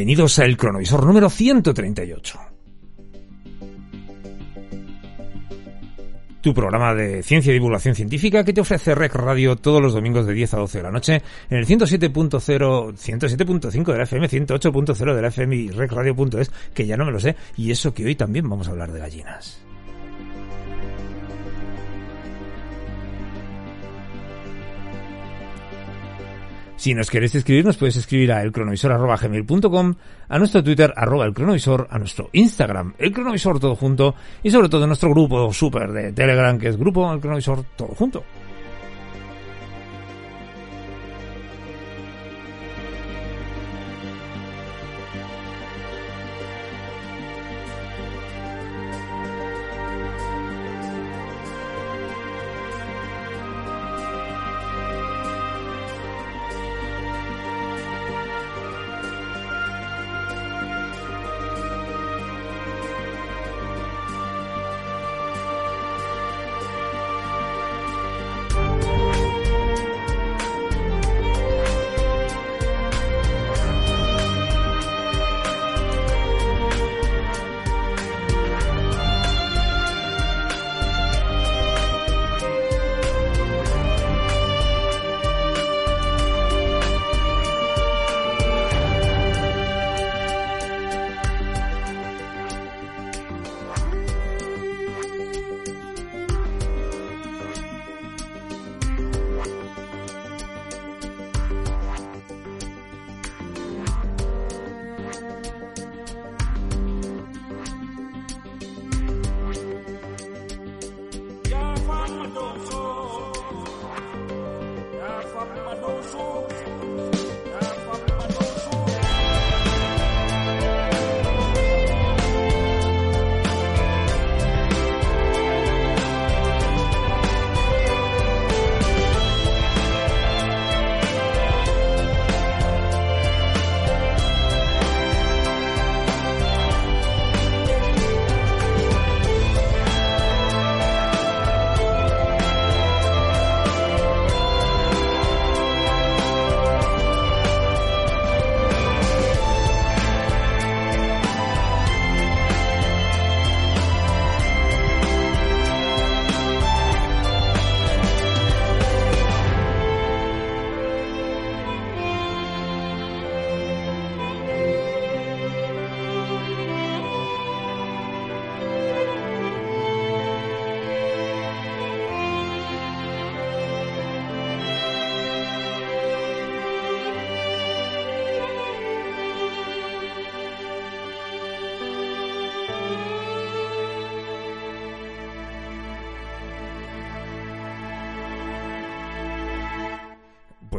Bienvenidos a El Cronovisor número 138. Tu programa de ciencia y divulgación científica que te ofrece Rec Radio todos los domingos de 10 a 12 de la noche en el 107.0, 107.5 de la FM, 108.0 de la FM y recradio.es, que ya no me lo sé, y eso que hoy también vamos a hablar de gallinas. Si nos queréis escribir, nos puedes escribir a elcronovisor.gmail.com, a nuestro Twitter, arroba elcronovisor, a nuestro Instagram, elcronovisor todo junto, y sobre todo a nuestro grupo super de Telegram, que es Grupo El Cronovisor todo junto.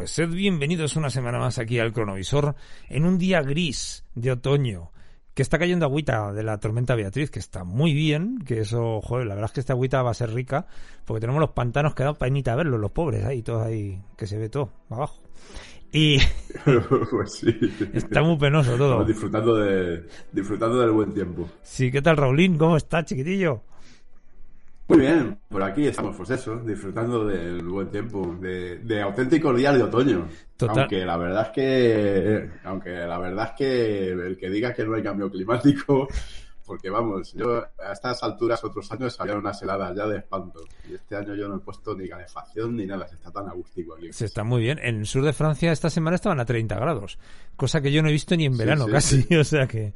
Pues sed bienvenidos una semana más aquí al cronovisor en un día gris de otoño que está cayendo agüita de la tormenta Beatriz, que está muy bien, que eso, joder, la verdad es que esta agüita va a ser rica, porque tenemos los pantanos que dan painita a verlos, los pobres, ahí, todos ahí, que se ve todo, abajo. Y pues sí. está muy penoso todo. Estamos disfrutando de disfrutando del buen tiempo. Sí, ¿qué tal, Raulín? ¿Cómo está, chiquitillo? Muy bien, por aquí estamos, pues eso, disfrutando del buen tiempo, de, de auténtico día de otoño. Total. Aunque la verdad es que, aunque la verdad es que el que diga que no hay cambio climático, porque vamos, yo a estas alturas otros años había unas heladas ya de espanto. Y este año yo no he puesto ni calefacción ni nada, se está tan agústico aquí. Se está muy bien. En el sur de Francia esta semana estaban a 30 grados, cosa que yo no he visto ni en verano sí, casi, sí. o sea que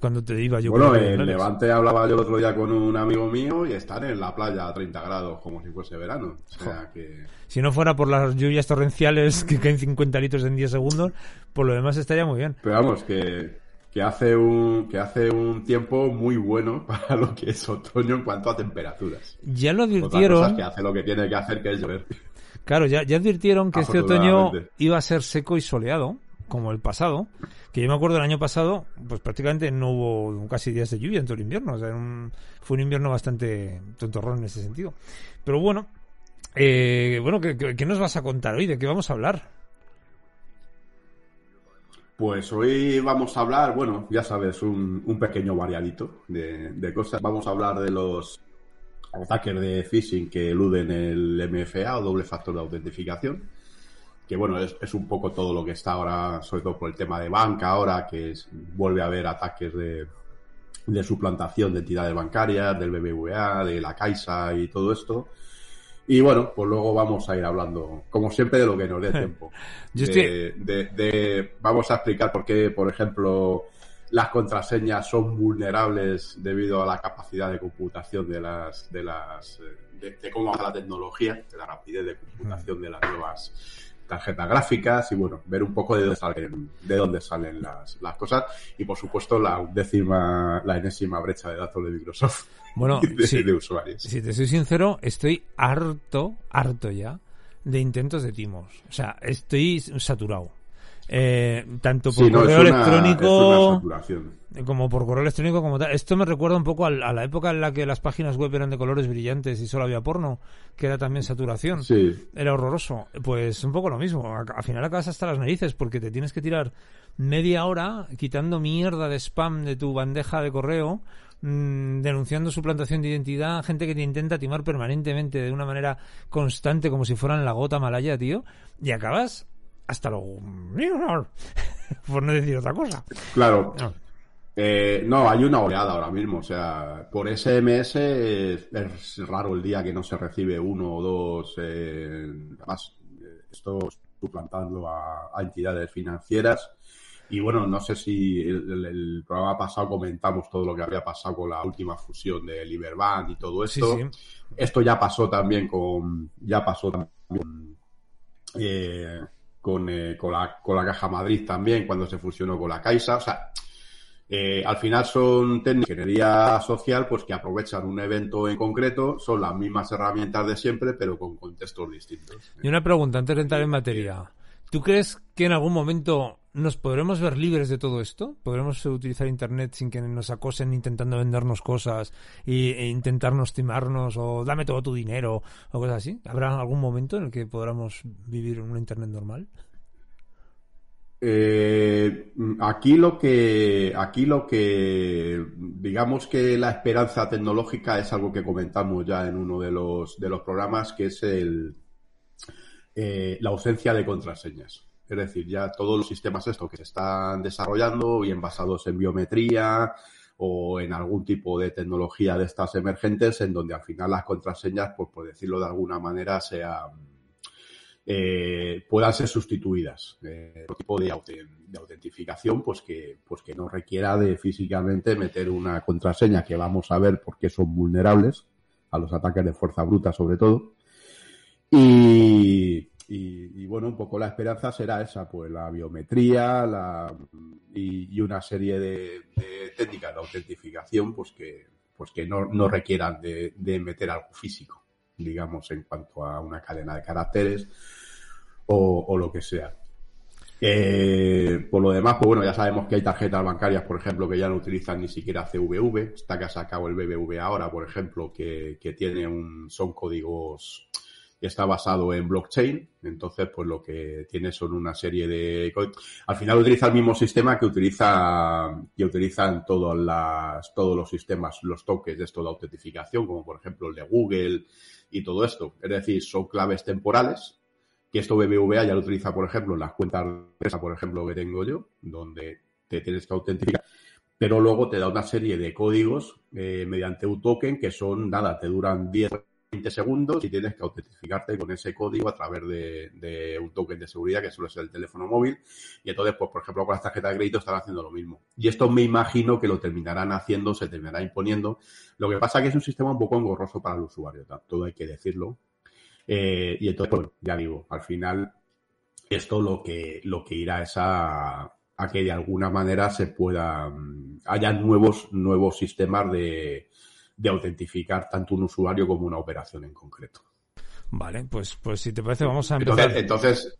cuando te iba yo Bueno, en. Levante hablaba yo el otro día con un amigo mío y están en la playa a 30 grados como si fuese verano. O sea que... Si no fuera por las lluvias torrenciales que caen 50 litros en 10 segundos, por lo demás estaría muy bien. Pero vamos, que, que hace un que hace un tiempo muy bueno para lo que es otoño en cuanto a temperaturas. Ya lo advirtieron, que hace lo que tiene que hacer, que es llover. claro, ya, ya advirtieron que este otoño iba a ser seco y soleado, como el pasado, que yo me acuerdo el año pasado, pues prácticamente no hubo casi días de lluvia en todo el invierno, o sea, un- fue un invierno bastante tontorrón en ese sentido. Pero bueno, eh, bueno, ¿qué, qué, qué nos vas a contar hoy? ¿De qué vamos a hablar? Pues hoy vamos a hablar, bueno, ya sabes, un, un pequeño variadito de, de cosas. Vamos a hablar de los ataques de phishing que eluden el MFA o doble factor de autentificación. Que bueno, es, es, un poco todo lo que está ahora, sobre todo por el tema de banca ahora, que es, vuelve a haber ataques de, de suplantación de entidades bancarias, del BBVA, de la Caixa y todo esto. Y bueno, pues luego vamos a ir hablando, como siempre, de lo que nos dé tiempo. de, de, de, vamos a explicar por qué, por ejemplo, las contraseñas son vulnerables debido a la capacidad de computación de las, de las, de, de cómo va la tecnología, de la rapidez de computación de las nuevas tarjetas gráficas y bueno, ver un poco de dónde salen, de dónde salen las, las cosas y por supuesto la undécima, la enésima brecha de datos de Microsoft bueno, de, si, de usuarios. Si te soy sincero, estoy harto, harto ya de intentos de timos. O sea, estoy saturado. Eh, tanto por Sí, no, correo es electrónico una como por correo electrónico como tal. Esto me recuerda un poco al- a, la época en la que las páginas web eran de colores brillantes y solo había porno, que era también saturación. Sí, Era horroroso. Pues un poco lo mismo. A- Al final acabas hasta las narices porque te tienes que tirar media hora quitando mierda de spam de tu bandeja de correo, mm, denunciando suplantación de identidad, gente que te intenta timar permanentemente de una manera constante como si fueran la gota malaya, tío, y acabas hasta lo... por no decir otra cosa. claro. No. Eh, no, hay una oleada ahora mismo. O sea, por SMS es, es raro el día que no se recibe uno o dos. Eh, además, eh, esto suplantando a, a entidades financieras. Y bueno, no sé si el, el- el programa pasado comentamos todo lo que había pasado con la última fusión de Liberbank y todo esto. sí. Esto ya pasó también con, ya pasó también eh, con, eh, con, la, con la Caja Madrid también cuando se fusionó con la Caixa. O sea, eh, al final son técnicas de ingeniería social pues que aprovechan un evento en concreto, son las mismas herramientas de siempre, pero con contextos distintos. Y una pregunta antes de entrar en materia. ¿Tú crees que en algún momento nos podremos ver libres de todo esto? ¿Podremos utilizar Internet sin que nos acosen intentando vendernos cosas y, e intentarnos timarnos o dame todo tu dinero o cosas así? ¿Habrá algún momento en el que podamos vivir en un Internet normal? Eh, aquí lo que, aquí lo que, digamos que la esperanza tecnológica es algo que comentamos ya en uno de los, de los programas, que es el, eh, la ausencia de contraseñas. Es decir, ya todos los sistemas estos que se están desarrollando, bien basados en biometría o en algún tipo de tecnología de estas emergentes, en donde al final las contraseñas, pues por decirlo de alguna manera, sean, eh, puedan ser sustituidas. Eh, otro tipo de, aute- de autentificación, pues que, pues que no requiera de físicamente meter una contraseña que vamos a ver por qué son vulnerables a los ataques de fuerza bruta sobre todo. Y, bueno, un poco la esperanza será esa, pues la biometría la, y, una serie de, técnicas de autentificación, pues que, pues que no, no requieran de, meter algo físico, digamos, en cuanto a una cadena de caracteres o, o lo que sea. Eh, por lo demás, pues bueno, ya sabemos que hay tarjetas bancarias, por ejemplo, que ya no utilizan ni siquiera CVV. Está que ha sacado el BBV ahora, por ejemplo, que, que tiene un, son códigos, está basado en blockchain. Entonces, pues lo que tiene son una serie de, al final utiliza el mismo sistema que utiliza, que utilizan todas las, todos los sistemas, los toques de esto de autentificación, como por ejemplo el de Google y todo esto. Es decir, son claves temporales que esto BBVA ya lo utiliza, por ejemplo, en las cuentas de empresa, por ejemplo, que tengo yo, donde te tienes que autentificar, pero luego te da una serie de códigos eh, mediante un token que son, nada, te duran 10, 20 segundos y tienes que autentificarte con ese código a través de, un token de seguridad que suele ser el teléfono móvil. Y entonces, pues, por ejemplo, con las tarjetas de crédito están haciendo lo mismo. Y esto me imagino que lo terminarán haciendo, se terminará imponiendo. Lo que pasa que es un sistema un poco engorroso para el usuario, todo hay que decirlo. Eh, y entonces, pues, ya digo, al final, esto lo que, lo que irá es a, a que de alguna manera se pueda, mm, haya nuevos, nuevos sistemas de, de autentificar tanto un usuario como una operación en concreto. Vale, pues, pues si te parece vamos a empezar. Entonces, entonces,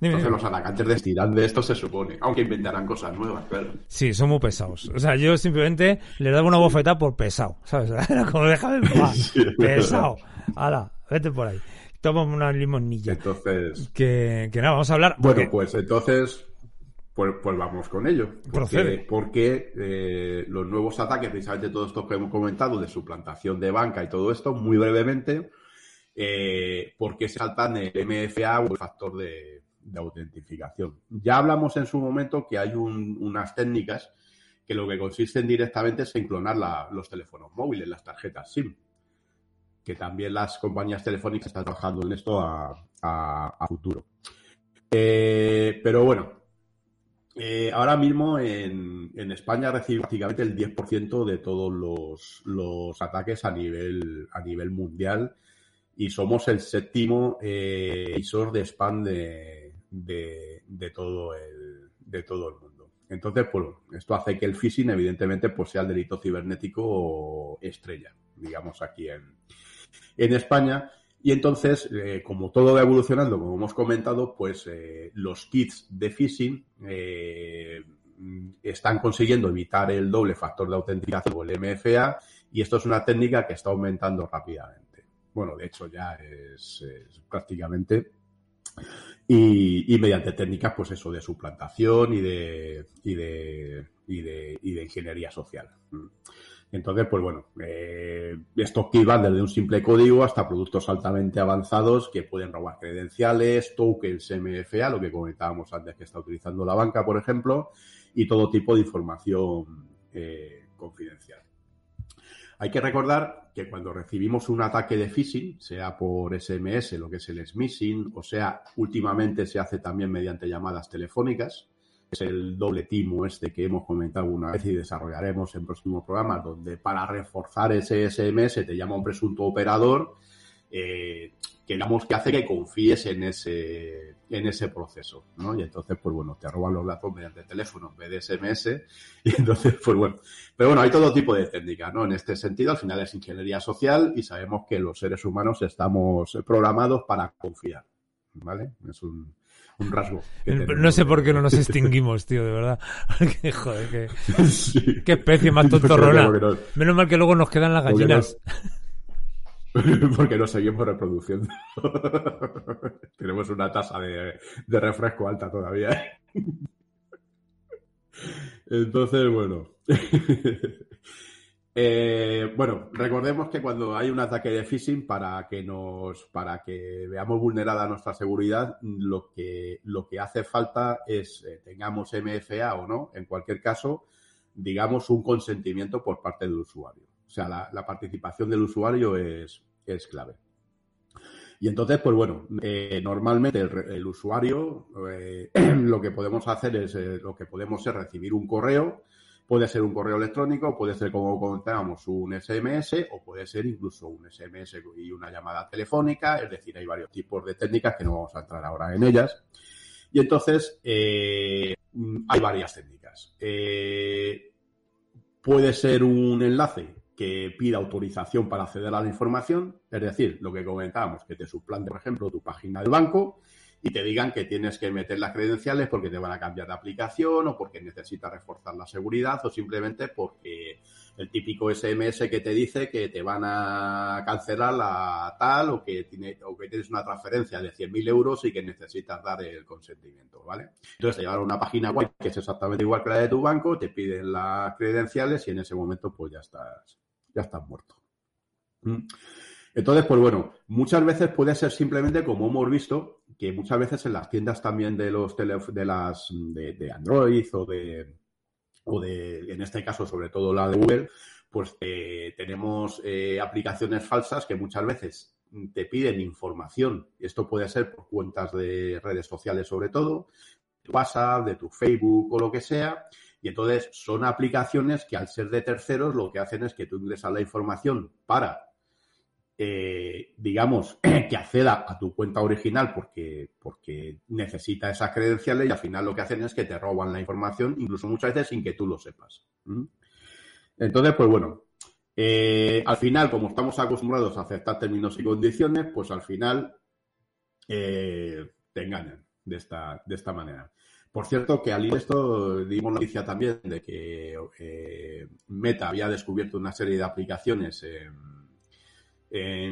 Dime, entonces dime. los atacantes destirán de esto se supone, aunque inventarán cosas nuevas, claro. Sí, son muy pesados. O sea, yo simplemente le daba una bofetada por pesado, ¿sabes? Como déjame. Sí, pesado. Hala, vete por ahí. Toma una limonilla. Entonces, Que, que nada, vamos a hablar. Bueno, porque- pues entonces, pues, pues vamos con ello. Porque, Procede. porque eh, los nuevos ataques, precisamente todos estos que hemos comentado, de suplantación de banca y todo esto, muy brevemente, eh, por qué se saltan el MFA o el factor de, autentificación. Ya hablamos en su momento que hay unas técnicas que lo que consisten directamente es en clonar los teléfonos móviles, las tarjetas SIM, que también las compañías telefónicas están trabajando en esto a, futuro. Eh, pero bueno, eh, ahora mismo en, España recibe prácticamente el 10% de todos los, ataques a nivel, a nivel mundial y somos el séptimo eh, emisor de spam de, de, todo el, de todo el mundo. Entonces, pues esto hace que el phishing, evidentemente, pues sea el delito cibernético estrella, digamos, aquí en, en España. Y entonces, eh, como todo va evolucionando, como hemos comentado, pues eh, los kits de phishing eh, están consiguiendo evitar el doble factor de autenticación o el MFA y esto es una técnica que está aumentando rápidamente. Bueno, de hecho ya es, prácticamente y, mediante técnicas, pues eso, de suplantación y de, y de, y de, y de ingeniería social. Entonces, pues bueno, eh, estos que van desde un simple código hasta productos altamente avanzados que pueden robar credenciales, tokens MFA, lo que comentábamos antes que está utilizando la banca, por ejemplo, y todo tipo de información eh, confidencial. Hay que recordar que cuando recibimos un ataque de phishing, sea por SMS, lo que es el smishing, o sea, últimamente se hace también mediante llamadas telefónicas, es el doble timo este que hemos comentado una vez y desarrollaremos en próximos programas, donde para reforzar ese SMS te llama un presunto operador eh, que digamos que hace que confíes en ese en ese proceso, ¿no? Y entonces, pues bueno, te roban los datos mediante teléfono en SMS y entonces, pues bueno. Pero bueno, hay todo tipo de técnicas, ¿no? En este sentido, al final es ingeniería social y sabemos que los seres humanos estamos programados para confiar, ¿vale? Es un, un rasgo. No sé por qué no nos extinguimos, tío, de verdad. joder, qué, especie más tontorrona. Menos mal que luego nos quedan las gallinas. Porque no seguimos reproduciendo. Tenemos una tasa de, de refresco alta todavía. Entonces, bueno. Eh, bueno, recordemos que cuando hay un ataque de phishing, para que nos, para que veamos vulnerada nuestra seguridad, lo que, lo que hace falta es, eh, tengamos MFA o no, en cualquier caso, digamos un consentimiento por parte del usuario. O sea, la, participación del usuario es, es clave. Y entonces, pues bueno, eh, normalmente el, usuario lo que podemos hacer es, lo que podemos es recibir un correo Puede ser un correo electrónico, puede ser, como comentábamos, un SMS o puede ser incluso un SMS y una llamada telefónica. Es decir, hay varios tipos de técnicas que no vamos a entrar ahora en ellas. Y entonces, eh, hay varias técnicas. Eh, puede ser un enlace que pida autorización para acceder a la información, es decir, lo que comentábamos, que te suplante, por ejemplo, tu página del banco y te digan que tienes que meter las credenciales porque te van a cambiar de aplicación o porque necesitas reforzar la seguridad o simplemente porque el típico SMS que te dice que te van a cancelar la tal o que, tiene, o que tienes una transferencia de 100.000 euros y que necesitas dar el consentimiento, ¿vale? Entonces te llevan a una página web que es exactamente igual que la de tu banco, te piden las credenciales y en ese momento pues ya estás, ya estás muerto. ¿Mm? Entonces, pues bueno, muchas veces puede ser simplemente como hemos visto, que muchas veces en las tiendas también de los de las de, Android o de o de en este caso sobre todo la de Google, pues eh, tenemos eh, aplicaciones falsas que muchas veces te piden información. Esto puede ser por cuentas de redes sociales sobre todo, de WhatsApp, de tu Facebook o lo que sea. Y entonces son aplicaciones que al ser de terceros lo que hacen es que tú ingresas la información para eh, digamos, que acceda a tu cuenta original porque, porque necesita esas credenciales y al final lo que hacen es que te roban la información, incluso muchas veces sin que tú lo sepas. Entonces, pues bueno, eh, al final, como estamos acostumbrados a aceptar términos y condiciones, pues al final eh, te engañan de esta, de esta manera. Por cierto, que al ir esto dimos noticia también de que Meta había descubierto una serie de aplicaciones en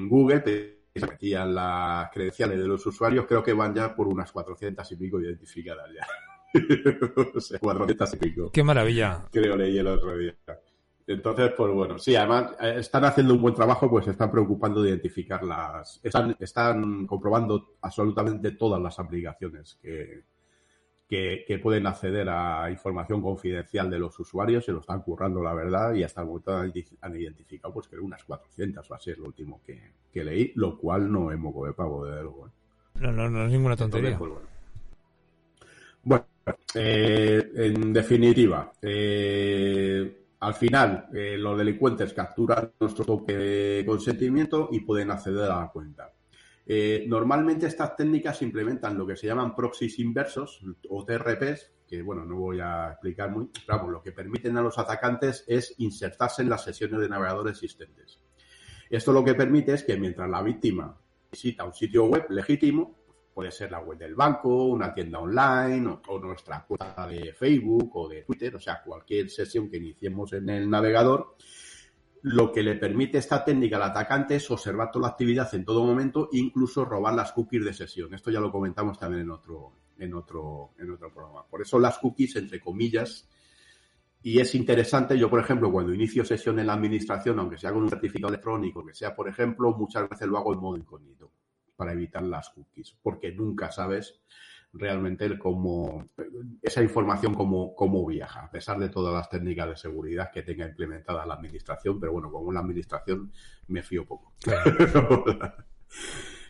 Google, te metían las credenciales de los usuarios, creo que van ya por unas 400 y pico identificadas ya. o sea, 400 y pico. Qué maravilla. Creo leí el otro día. Entonces, pues bueno, sí, además eh, están haciendo un buen trabajo, pues están preocupando de identificar las. Están, están comprobando absolutamente todas las aplicaciones que, que, pueden acceder a información confidencial de los usuarios, se lo están currando, la verdad, y hasta el momento han, identificado, pues que unas 400 va a ser lo último que, leí, lo cual no es moco de pavo, de luego. ¿eh? No, no, no es ninguna tontería. Pues, bueno, eh, en definitiva, eh, al final, eh, los delincuentes capturan nuestro toque de consentimiento y pueden acceder a la cuenta. Eh, normalmente estas técnicas implementan lo que se llaman proxies inversos o TRPs, que bueno, no voy a explicar muy, pero lo que permiten a los atacantes es insertarse en las sesiones de navegador existentes. Esto lo que permite es que mientras la víctima visita un sitio web legítimo, Puede ser la web del banco, una tienda online o, nuestra cuenta de Facebook o de Twitter, o sea, cualquier sesión que iniciemos en el navegador. Lo que le permite esta técnica al atacante es observar toda la actividad en todo momento, incluso robar las cookies de sesión. Esto ya lo comentamos también en otro, en otro, en otro programa. Por eso las cookies, entre comillas, y es interesante, yo por ejemplo, cuando inicio sesión en la administración, aunque sea con un certificado electrónico, que sea por ejemplo, muchas veces lo hago en modo incógnito para evitar las cookies, porque nunca sabes realmente cómo esa información cómo, cómo viaja, a pesar de todas las técnicas de seguridad que tenga implementada la administración, pero bueno, como la administración me fío poco.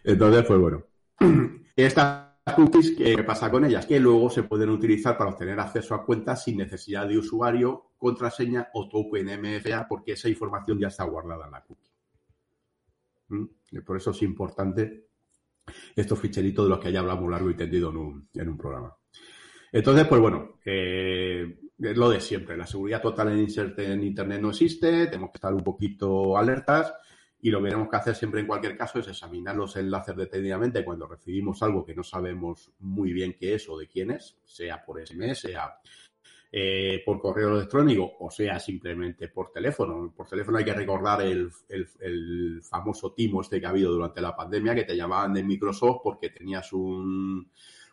Entonces, pues bueno. Estas cookies, ¿qué pasa con ellas? Que luego se pueden utilizar para obtener acceso a cuentas sin necesidad de usuario, contraseña o token MFA, porque esa información ya está guardada en la cookie. ¿Mm? Por eso es importante estos ficheritos de los que ya hablamos largo y tendido en un, en un programa. Entonces, pues bueno, es lo de siempre. La seguridad total en, en Internet no existe, tenemos que estar un poquito alertas y lo que tenemos que hacer siempre en cualquier caso es examinar los enlaces detenidamente cuando recibimos algo que no sabemos muy bien qué es o de quién es, sea por SMS, sea eh, por correo electrónico o sea simplemente por teléfono. Por teléfono hay que recordar el, el, famoso timo este que ha habido durante la pandemia que te llamaban de Microsoft porque tenías un,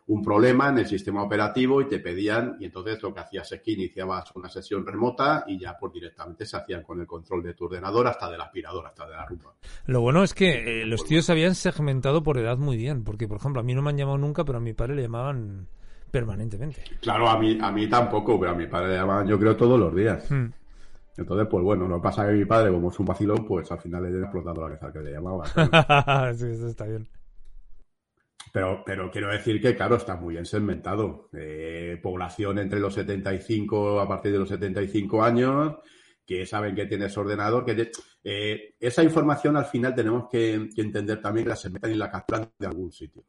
un problema en el sistema operativo y te pedían, y entonces lo que hacías es que iniciabas una sesión remota y ya pues directamente se hacían con el control de tu ordenador hasta de la aspiradora, hasta de la rumba. Lo bueno es que eh, los tíos se habían segmentado por edad muy bien, porque por ejemplo a mí no me han llamado nunca, pero a mi padre le llamaban permanentemente. Claro, a mí, a mí tampoco, pero a mi padre le llamaban yo creo todos los días. Hmm. Entonces, pues bueno, lo que pasa es que mi padre, como es un vacilón, pues al final le he explotado la cabeza que le llamaba. sí, eso está bien. Pero, pero quiero decir que, claro, está muy bien segmentado. Eh, población entre los 75, a partir de los 75 años, que saben que tienes ordenador, que eh, esa información al final tenemos que, entender también que la segmentan y la capturan de algún sitio.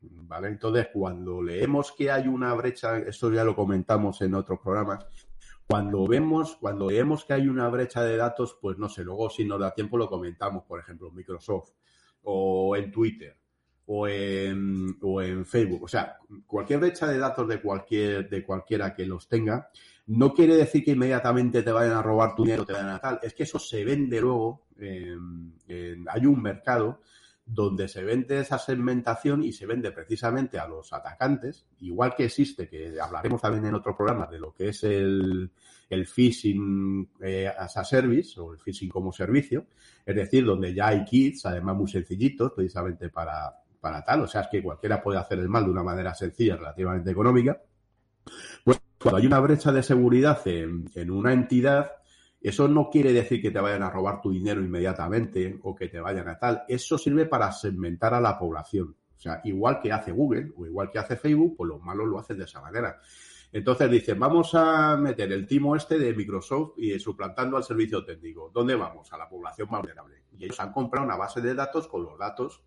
¿Vale? Entonces, cuando leemos que hay una brecha, esto ya lo comentamos en otros programas, cuando vemos, cuando leemos que hay una brecha de datos, pues no sé, luego si nos da tiempo lo comentamos, por ejemplo, en Microsoft o en Twitter o en, Facebook. O sea, cualquier brecha de datos de cualquier, de cualquiera que los tenga, no quiere decir que inmediatamente te vayan a robar tu dinero, te vayan a tal. Es que eso se vende luego. hay un mercado donde se vende esa segmentación y se vende precisamente a los atacantes, igual que existe, que hablaremos también en otro programa de lo que es el, el phishing eh, as a service o el phishing como servicio, es decir, donde ya hay kits, además muy sencillitos, precisamente para, para tal, o sea, es que cualquiera puede hacer el mal de una manera sencilla, relativamente económica. Pues cuando hay una brecha de seguridad en, en una entidad, eso no quiere decir que te vayan a robar tu dinero inmediatamente o que te vayan a tal. Eso sirve para segmentar a la población. O sea, igual que hace Google o igual que hace Facebook, pues los malos lo hacen de esa manera. Entonces dicen, vamos a meter el timo este de Microsoft y suplantando al servicio técnico. ¿Dónde vamos? A la población más vulnerable. Y ellos han comprado una base de datos con los datos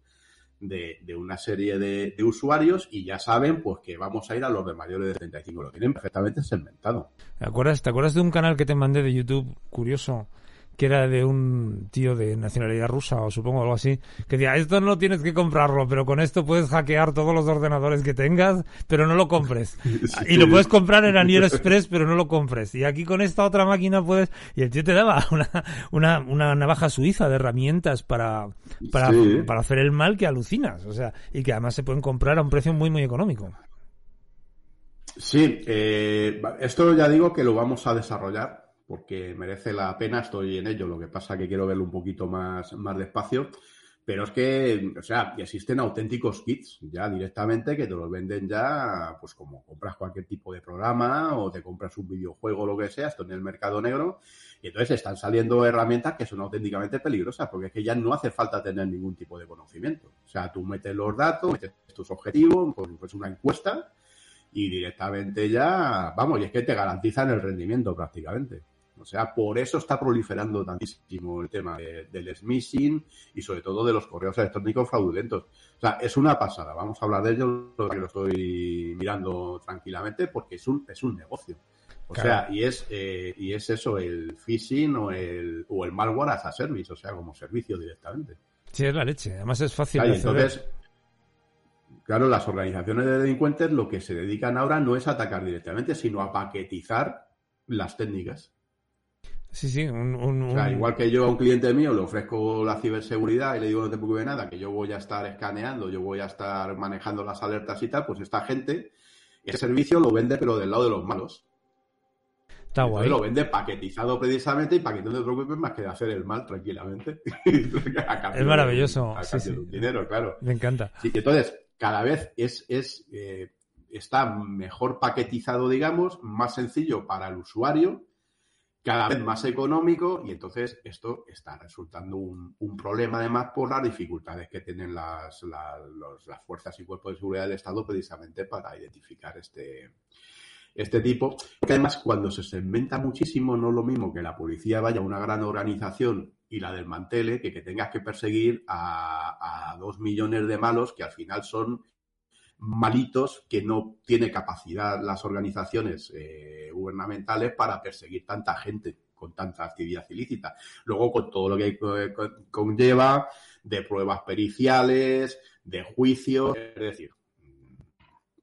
de, una serie de, usuarios y ya saben pues que vamos a ir a los de mayores de 35. Lo tienen perfectamente segmentado. ¿Te acuerdas, ¿Te acuerdas de un canal que te mandé de YouTube curioso? Que era de un tío de nacionalidad rusa o supongo algo así, que decía, esto no tienes que comprarlo, pero con esto puedes hackear todos los ordenadores que tengas, pero no lo compres. Y lo puedes comprar en AliExpress, pero no lo compres. Y aquí con esta otra máquina puedes... Y el tío te daba una, una, una navaja suiza de herramientas para, para, para hacer el mal que alucinas. O sea, y que además se pueden comprar a un precio muy, muy económico. Sí, eh, esto ya digo que lo vamos a desarrollar porque merece la pena, estoy en ello, lo que pasa que quiero verlo un poquito más, más despacio. Pero es que, o sea, existen auténticos kits ya directamente que te los venden ya, pues como compras cualquier tipo de programa o te compras un videojuego o lo que sea, esto en el mercado negro, y entonces están saliendo herramientas que son auténticamente peligrosas, porque es que ya no hace falta tener ningún tipo de conocimiento. O sea, tú metes los datos, metes tus objetivos, pues una encuesta, y directamente ya, vamos, y es que te garantizan el rendimiento prácticamente. O sea, por eso está proliferando tantísimo el tema del smishing y sobre todo de los correos electrónicos fraudulentos. O sea, es una pasada. Vamos a hablar de ello, que lo estoy mirando tranquilamente porque es un, es un negocio. O sea, y es, eh, y es eso, el phishing o el, o el malware as a service, o sea, como servicio directamente. Sí, es la leche. Además es fácil. entonces, claro, las organizaciones de delincuentes lo que se dedican ahora no es a atacar directamente, sino a paquetizar las técnicas. Sí, sí, un, igual que yo a un cliente mío le ofrezco la ciberseguridad y le digo no te preocupes nada, que yo voy a estar escaneando, yo voy a estar manejando las alertas y tal, pues esta gente, ese servicio lo vende pero del lado de los malos. Está guay. Lo vende paquetizado precisamente y para que no te preocupes más que de hacer el mal tranquilamente. es maravilloso. dinero, claro. Me encanta. Sí, entonces, cada vez es, es eh, está mejor paquetizado, digamos, más sencillo para el usuario cada vez más económico y entonces esto está resultando un, problema además por las dificultades que tienen las, las fuerzas y cuerpos de seguridad del Estado precisamente para identificar este, este tipo. Porque además cuando se segmenta muchísimo no es lo mismo que la policía vaya a una gran organización y la desmantele que que tengas que perseguir a, a dos millones de malos que al final son malitos que no tiene capacidad las organizaciones eh, gubernamentales para perseguir tanta gente con tanta actividad ilícita. Luego, con todo lo que conlleva de pruebas periciales, de juicio, es decir,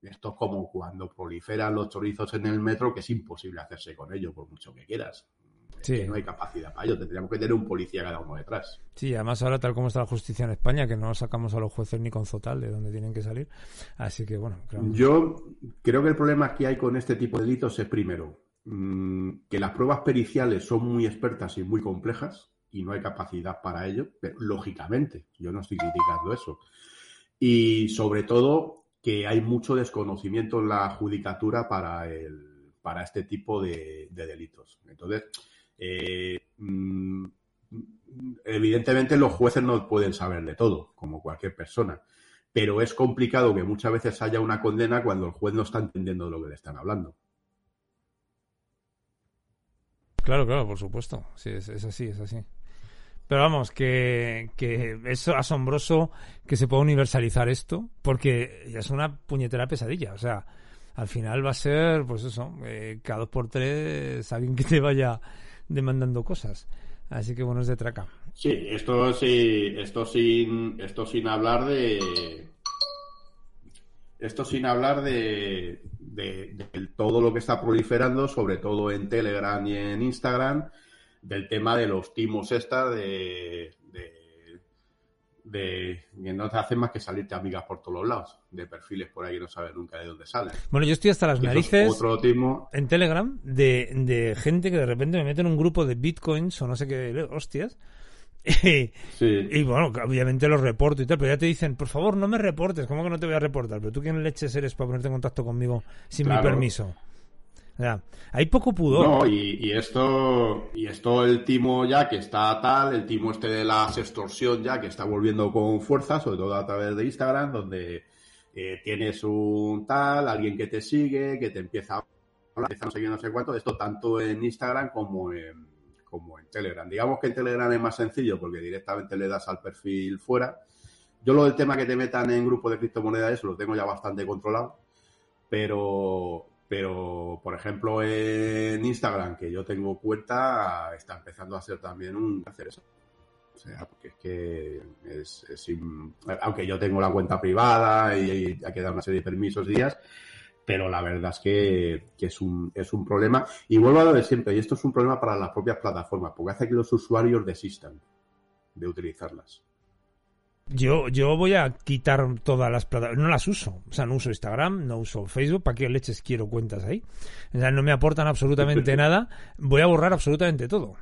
esto es como cuando proliferan los chorizos en el metro, que es imposible hacerse con ello, por mucho que quieras. Sí. no hay capacidad para ello. Tendríamos que tener un policía cada uno detrás. Sí, además ahora tal como está la justicia en España, que no sacamos a los jueces ni con Zotal de donde tienen que salir. Así que bueno. Yo creo que el problema que hay con este tipo de delitos es primero mm, que las pruebas periciales son muy expertas y muy complejas y no hay capacidad para ello, lógicamente, yo no estoy criticando eso. Y sobre todo que hay mucho desconocimiento en la judicatura para el, para este tipo de delitos. Entonces, eh, mm, evidentemente los jueces no pueden saber de todo, como cualquier persona, pero es complicado que muchas veces haya una condena cuando el juez no está entendiendo de lo que le están hablando. Claro, claro, por supuesto. Sí, es, así, es así. Pero vamos, que, es asombroso que se pueda universalizar esto, porque es una puñetera pesadilla. O sea, al final va a ser, pues eso, eh, cada dos por tres alguien que te vaya demandando cosas. Así que bueno, es de traca. Sí, esto sí, esto sin, esto sin hablar de, esto sin hablar de, de, todo lo que está proliferando, sobre todo en Telegram y en Instagram, del tema de los timos esta de, de que no te hacen más que salirte amigas por todos los lados, de perfiles por ahí que no sabes nunca de dónde salen. Bueno, yo estoy hasta las narices en Telegram de, de, gente que de repente me mete en un grupo de bitcoins o no sé qué hostias. Y, bueno, obviamente los reporto y tal, pero ya te dicen, por favor, no me reportes, ¿cómo que no te voy a reportar? Pero tú quién leches eres para ponerte en contacto conmigo sin mi permiso hay poco pudor. No, y, esto, y esto el timo ya que está tal, el timo este de la extorsión ya que está volviendo con fuerza, sobre todo a través de Instagram, donde eh, tienes un tal, alguien que te sigue, que te empieza a hablar, no sé no sé cuánto, esto tanto en Instagram como en, como en Telegram. Digamos que en Telegram es más sencillo porque directamente le das al perfil fuera. Yo lo del tema que te metan en grupo de criptomonedas, eso lo tengo ya bastante controlado, pero pero, por ejemplo, en Instagram, que yo tengo cuenta, está empezando a ser también un hacer eso. O sea, porque es que es, aunque yo tengo la cuenta privada y hay que dar una serie de permisos días, pero la verdad es que, es, un, es un problema. Y vuelvo a lo de siempre, y esto es un problema para las propias plataformas, porque hace que los usuarios desistan de utilizarlas. Yo, yo voy a quitar todas las plataformas. No las uso. O sea, no uso Instagram, no uso Facebook. ¿Para qué leches quiero cuentas ahí? O sea, no me aportan absolutamente nada. Voy a borrar absolutamente todo.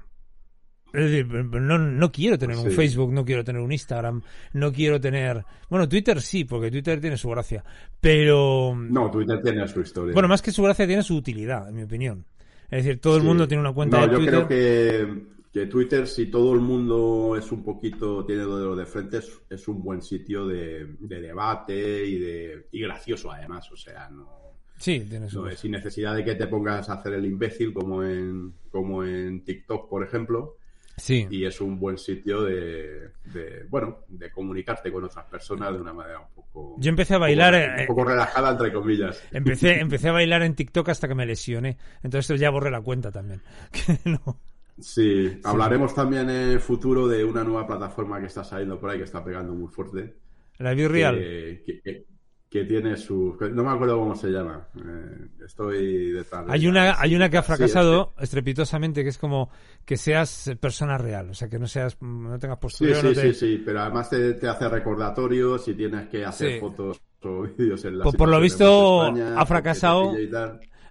Es decir, no, no quiero tener un. Facebook, no quiero tener un Instagram, no quiero tener... Bueno, Twitter sí, porque Twitter tiene su gracia. Pero... No, Twitter tiene su historia. Bueno, más que su gracia tiene su utilidad, en mi opinión. Es decir, todo el Sí. mundo tiene una cuenta No, de yo Twitter. creo que, que Twitter, si todo el mundo es un poquito, tiene lo de frente, es, es un buen sitio de, de debate y, de, y gracioso además. O sea, no, Sí, tiene su... no es sin necesidad de que te pongas a hacer el imbécil como en, como en TikTok, por ejemplo. Sí. Y es un buen sitio de, de, bueno, de comunicarte con otras personas de una manera un poco... Yo empecé a bailar... un poco, eh, un poco relajada, entre comillas. Empecé, empecé a bailar en TikTok hasta que me lesioné. Entonces ya borré la cuenta también. Que no. Sí, hablaremos también en el futuro de una nueva plataforma que está saliendo por ahí, que está pegando muy fuerte. La vi real. Que, que- que- que tiene su... No me acuerdo cómo se llama. Eh, estoy detrás de Hay una, Sí, hay una que ha sí, es fracasado estrepitosamente, que es como que seas persona real. O sea, que no seas, no tengas Sí, postureo, sí, no te- sí, sí, pero además te, te hace recordatorios y tienes que hacer Sí. fotos o vídeos en la Por- por lo visto, España, ha fracasado.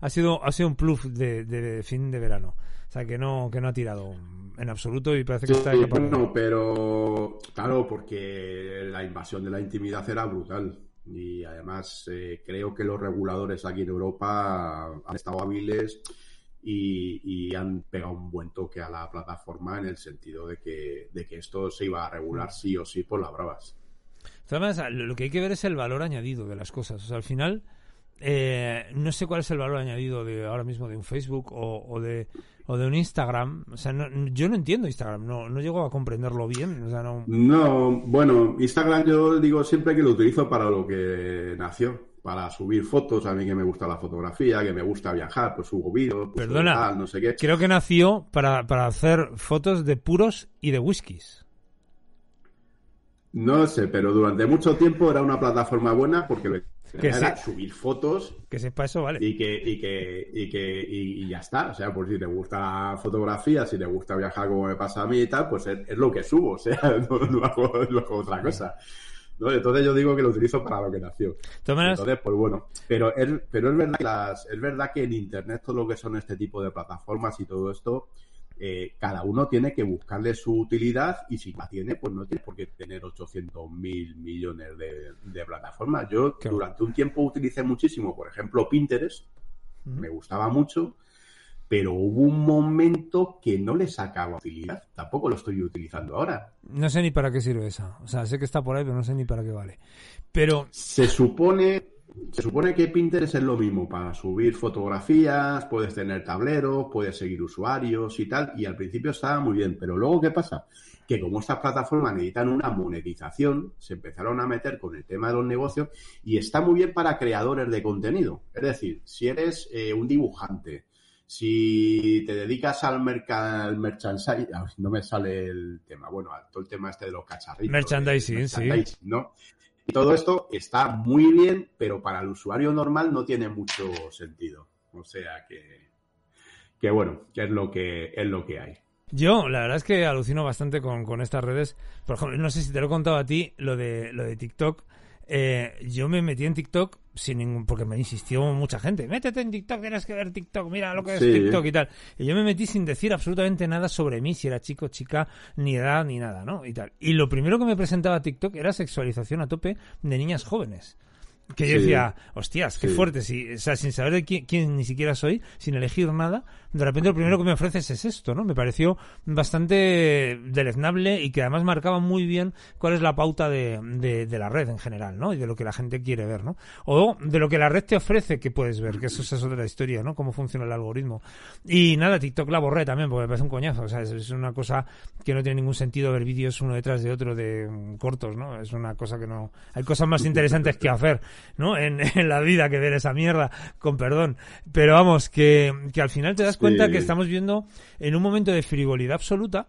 ha sido, ha sido un plus de, de fin de verano. Sea, que no, que no ha tirado en absoluto y parece que Sí, está de- bueno, pero claro, porque la invasión de la intimidad era brutal. Y además eh, creo que los reguladores aquí en Europa han estado hábiles y, y han pegado un buen toque a la plataforma en el sentido de que, de que esto se iba a regular sí o sí por las bravas. Además, lo lo que hay que ver es el valor añadido de las cosas. O sea, al final, eh, no sé cuál es el valor añadido de ahora mismo de un Facebook o, o de o de un Instagram. O sea, no- yo no entiendo Instagram, no, no llego a comprenderlo bien. O sea, no. No, bueno, Instagram yo digo siempre que lo utilizo para lo que nació, para subir fotos, a mí que me gusta la fotografía, que me gusta viajar, pues subo vídeos, pues Perdona. tal, no sé qué. Creo que nació para, para hacer fotos de puros y de whiskies. No sé, pero durante mucho tiempo era una plataforma buena porque lo que se- subir fotos Que sepa eso, vale. y que, y que, y que, y, y ya está. O sea, por si te gusta la fotografía, si te gusta viajar como me pasa a mí y tal, pues es, es lo que subo, o sea, no, no hago, no hago otra cosa. ¿no? Entonces yo digo que lo utilizo para lo que nació. Entonces, pues bueno, pero es, pero es verdad que las, es verdad que en internet todo lo que son este tipo de plataformas y todo esto, eh, cada uno tiene que buscarle su utilidad y si la tiene, pues no tiene por qué tener 800 mil millones de, de plataformas. Yo Claro. durante un tiempo utilicé muchísimo, por ejemplo, Pinterest, me gustaba mucho, pero hubo un momento que no le sacaba utilidad. Tampoco lo estoy utilizando ahora. no sé ni para qué sirve esa. O sea, sé que está por ahí, pero no sé ni para qué vale. Pero, Se supone, se supone que Pinterest es lo mismo para subir fotografías, puedes tener tableros, puedes seguir usuarios y tal, y al principio estaba muy bien, pero luego ¿qué pasa? Que como estas plataformas necesitan una monetización, se empezaron a meter con el tema de los negocios y está muy bien para creadores de contenido. Es decir, si eres eh, un dibujante, si te dedicas al, merca- al merchandising, no me sale el tema, bueno, a todo el tema este de los cacharritos. Merchandising, sí. merchandising, ¿no? Y todo esto está muy bien, pero para el usuario normal no tiene mucho sentido. O sea que, que bueno, es lo que es lo que hay. Yo, la verdad es que alucino bastante con, con estas redes. Por ejemplo, no sé si te lo he contado a ti, lo de, lo de TikTok. Eh, yo me metí en TikTok sin ningún, porque me insistió mucha gente. Métete en TikTok, tienes que ver TikTok, mira lo que es. TikTok y tal. Y yo me metí sin decir absolutamente nada sobre mí, si era chico, chica, ni edad, ni nada, ¿no? Y tal. Y lo primero que me presentaba TikTok era sexualización a tope de niñas jóvenes. Que yo Sí. decía, hostias, qué Sí. fuerte, si, o sea, sin saber de quién, quién ni siquiera soy, sin elegir nada, de repente lo primero que me ofreces es esto, ¿no? Me pareció bastante deleznable y que además marcaba muy bien cuál es la pauta de, de, de la red en general, ¿no? Y de lo que la gente quiere ver, ¿no? O de lo que la red te ofrece que puedes ver, que eso, es otra historia, ¿no? Cómo funciona el algoritmo. Y nada, TikTok la borré también porque me parece un coñazo, o sea, es, es una cosa que no tiene ningún sentido ver vídeos uno detrás de otro de mm, cortos, ¿no? Es una cosa que no... Hay cosas más interesantes que hacer, ¿no? En, en la vida que ver esa mierda, con perdón. Pero vamos, que, que al final te das cuenta Sí. que estamos viendo en un momento de frivolidad absoluta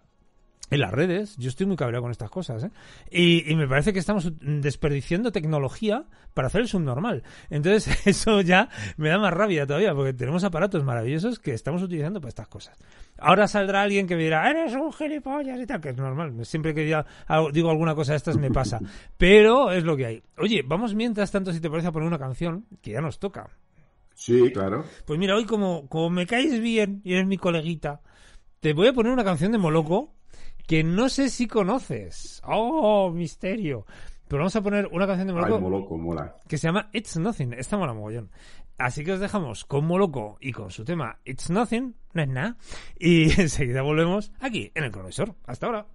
en las redes. Yo estoy muy cabreado con estas cosas, ¿eh? Y, y, me parece que estamos desperdiciando tecnología para hacer el subnormal. Entonces, eso ya me da más rabia todavía, porque tenemos aparatos maravillosos que estamos utilizando para estas cosas. Ahora saldrá alguien que me dirá, eres un gilipollas y tal, que es normal. Siempre que diga, digo alguna cosa de estas me pasa. Pero es lo que hay. Oye, vamos mientras tanto, si te parece, a poner una canción que ya nos toca. Sí, claro. Pues mira, hoy como, como me caes bien y eres mi coleguita, te voy a poner una canción de Moloco que no sé si conoces. ¡Oh, misterio! Pero vamos a poner una canción de Moloco, Ay, Moloco mola. que se llama It's Nothing. Esta mola mogollón. Así que os dejamos con Moloco y con su tema It's Nothing, no es nada. Y enseguida volvemos aquí en el cronovisor. Hasta ahora.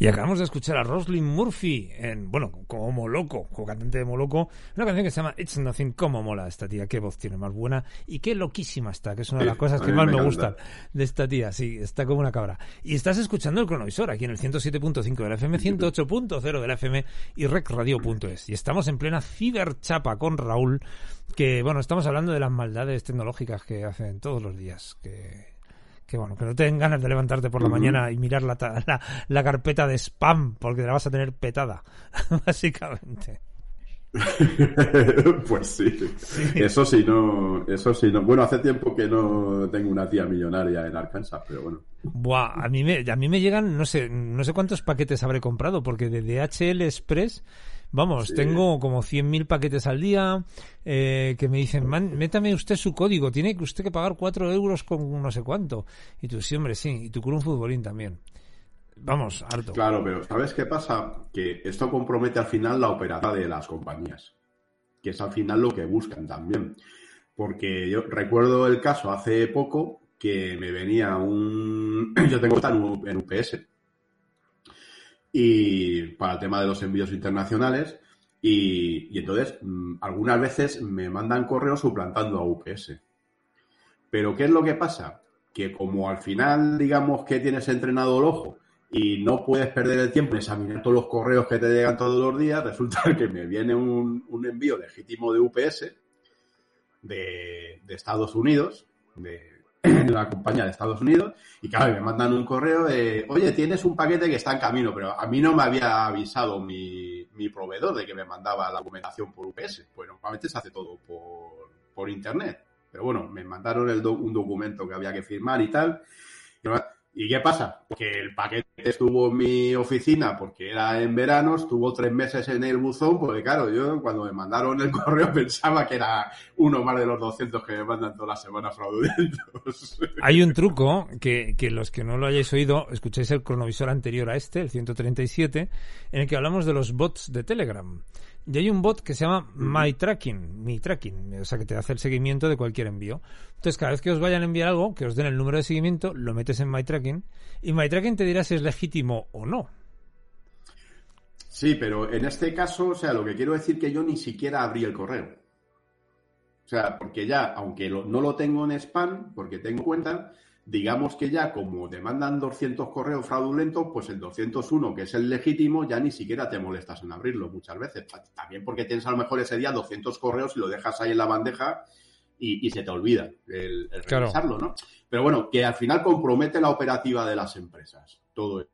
Y acabamos de escuchar a Roslyn Murphy en, bueno, como Moloco, como cantante de Moloco, una canción que se llama It's Nothing. ¿Cómo mola esta tía? ¿Qué voz tiene más buena? Y qué loquísima está, que es una de las cosas que más me gustan de esta tía. Sí, está como una cabra. Y estás escuchando el cronovisor aquí en el 107.5 de la FM, 108.0 de la FM y recradio.es. Y estamos en plena ciberchapa con Raúl, que, bueno, estamos hablando de las maldades tecnológicas que hacen todos los días, que que bueno, que no te den ganas de levantarte por la mañana y mirar la, la, la carpeta de spam, porque la vas a tener petada, básicamente. pues sí. Eso sí, no, eso sí, no. Bueno, hace tiempo que no tengo una tía millonaria en Arkansas, pero bueno. Buah, a mí me, a mí me llegan, no sé, no sé cuántos paquetes habré comprado, porque de DHL Express, vamos, Sí. tengo como 100.000 paquetes al día, eh, que me dicen, "Man, métame usted su código, tiene que usted que pagar 4 euros con no sé cuánto. Y tú, sí, hombre, sí, y tú con un futbolín también. Vamos, harto. Claro, pero ¿sabes qué pasa? Que esto compromete al final la operada de las compañías, que es al final lo que buscan también. Porque yo recuerdo el caso hace poco que me venía un... Yo tengo en UPS y para el tema de los envíos internacionales y, y entonces mm, algunas veces me mandan correos suplantando a UPS. Pero ¿qué es lo que pasa? Que como al final digamos que tienes entrenado el ojo y no puedes perder el tiempo en examinar todos los correos que te llegan todos los días, resulta que me viene un, un envío legítimo de UPS de, de Estados Unidos, de, de la compañía de Estados Unidos, y claro, me mandan un correo de, oye, tienes un paquete que está en camino, pero a mí no me había avisado mi, mi proveedor de que me mandaba la documentación por UPS. Pues normalmente se hace todo por, por internet. Pero bueno, me mandaron el do- un documento que había que firmar y tal. ¿Y qué pasa? Que el paquete estuvo en mi oficina porque era en verano, estuvo tres meses en el buzón, porque claro, yo cuando me mandaron el correo pensaba que era uno más de los 200 que me mandan todas las semanas fraudulentos. Hay un truco que, que los que no lo hayáis oído, escucháis el cronovisor anterior a este, el 137, en el que hablamos de los bots de Telegram. Y hay un bot que se llama My Tracking, Mi Tracking, o sea que te hace el seguimiento de cualquier envío. Entonces, cada vez que os vayan a enviar algo, que os den el número de seguimiento, lo metes en My Tracking y My Tracking te dirá si es legítimo o no. Sí, pero en este caso, o sea, lo que quiero decir que yo ni siquiera abrí el correo. O sea, porque ya, aunque lo- no lo tengo en spam, porque tengo cuenta, digamos que ya como te mandan 200 correos fraudulentos, pues el 201, que es el legítimo, ya ni siquiera te molestas en abrirlo muchas veces. También porque tienes a lo mejor ese día 200 correos y lo dejas ahí en la bandeja y, y se te olvida el, el Claro. revisarlo, ¿no? Pero bueno, que al final compromete la operativa de las empresas. Todo eso.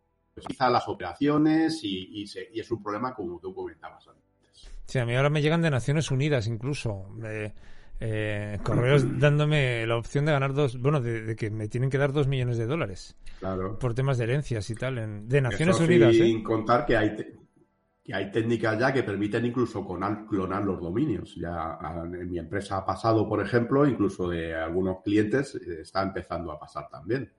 Quizá las operaciones y, y se- y es un problema como tú comentabas antes. Sí, a mí ahora me llegan de Naciones Unidas incluso. de, eh, correos dándome la opción de ganar dos, bueno, de, de que me tienen que dar dos millones de dólares Claro. por temas de herencias y tal, en- de Naciones Eso Unidas, sin ¿eh? contar que hay, te- que hay técnicas ya que permiten incluso clonar, clonar los dominios. Ya a- en mi empresa ha pasado, por ejemplo, incluso de algunos clientes eh, está empezando a pasar también.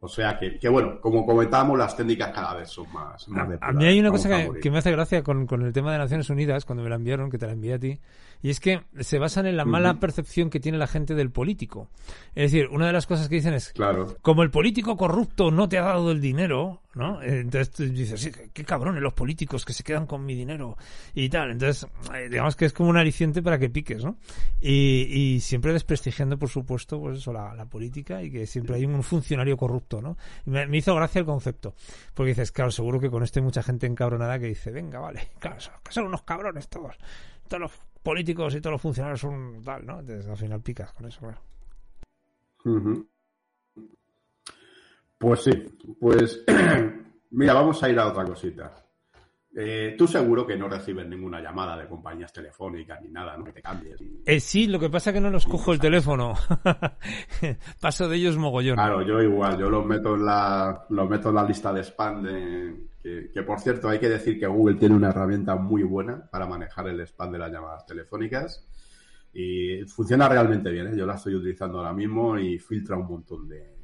O sea que, que bueno, como comentábamos, las técnicas cada vez son más, más A, a mí hay una Vamos cosa que, que me hace gracia con, con el tema de Naciones Unidas, cuando me la enviaron, que te la envié a ti, y es que se basan en la mala percepción que tiene la gente del político. Es decir, una de las cosas que dicen es, Claro. como el político corrupto no te ha dado el dinero, ¿no? Eh, Entonces tú dices, sí, qué cabrones los políticos que se quedan con mi dinero y tal. Entonces, eh, digamos que es como un aliciente para que piques, ¿no? Y, y siempre desprestigiando, por supuesto, pues eso, la, la política y que siempre hay un funcionario corrupto, ¿no? Me, me hizo gracia el concepto. Porque dices, claro, seguro que con esto hay mucha gente encabronada que dice, venga, vale, claro, que son unos cabrones todos. Todos los políticos y todos los funcionarios son tal, ¿no? Entonces al final picas con eso, claro. Pues sí, pues mira, vamos a ir a otra cosita. Eh, tú seguro que no recibes ninguna llamada de compañías telefónicas ni nada, ¿no? Que te cambies. y- Eh, sí, lo que pasa es que no los cojo el teléfono. Paso de ellos mogollón. Claro, yo igual, yo los meto en la, los meto en la lista de spam de, que, que, por cierto hay que decir que Google tiene una herramienta muy buena para manejar el spam de las llamadas telefónicas y funciona realmente bien, ¿eh? yo la estoy utilizando ahora mismo y filtra un montón de,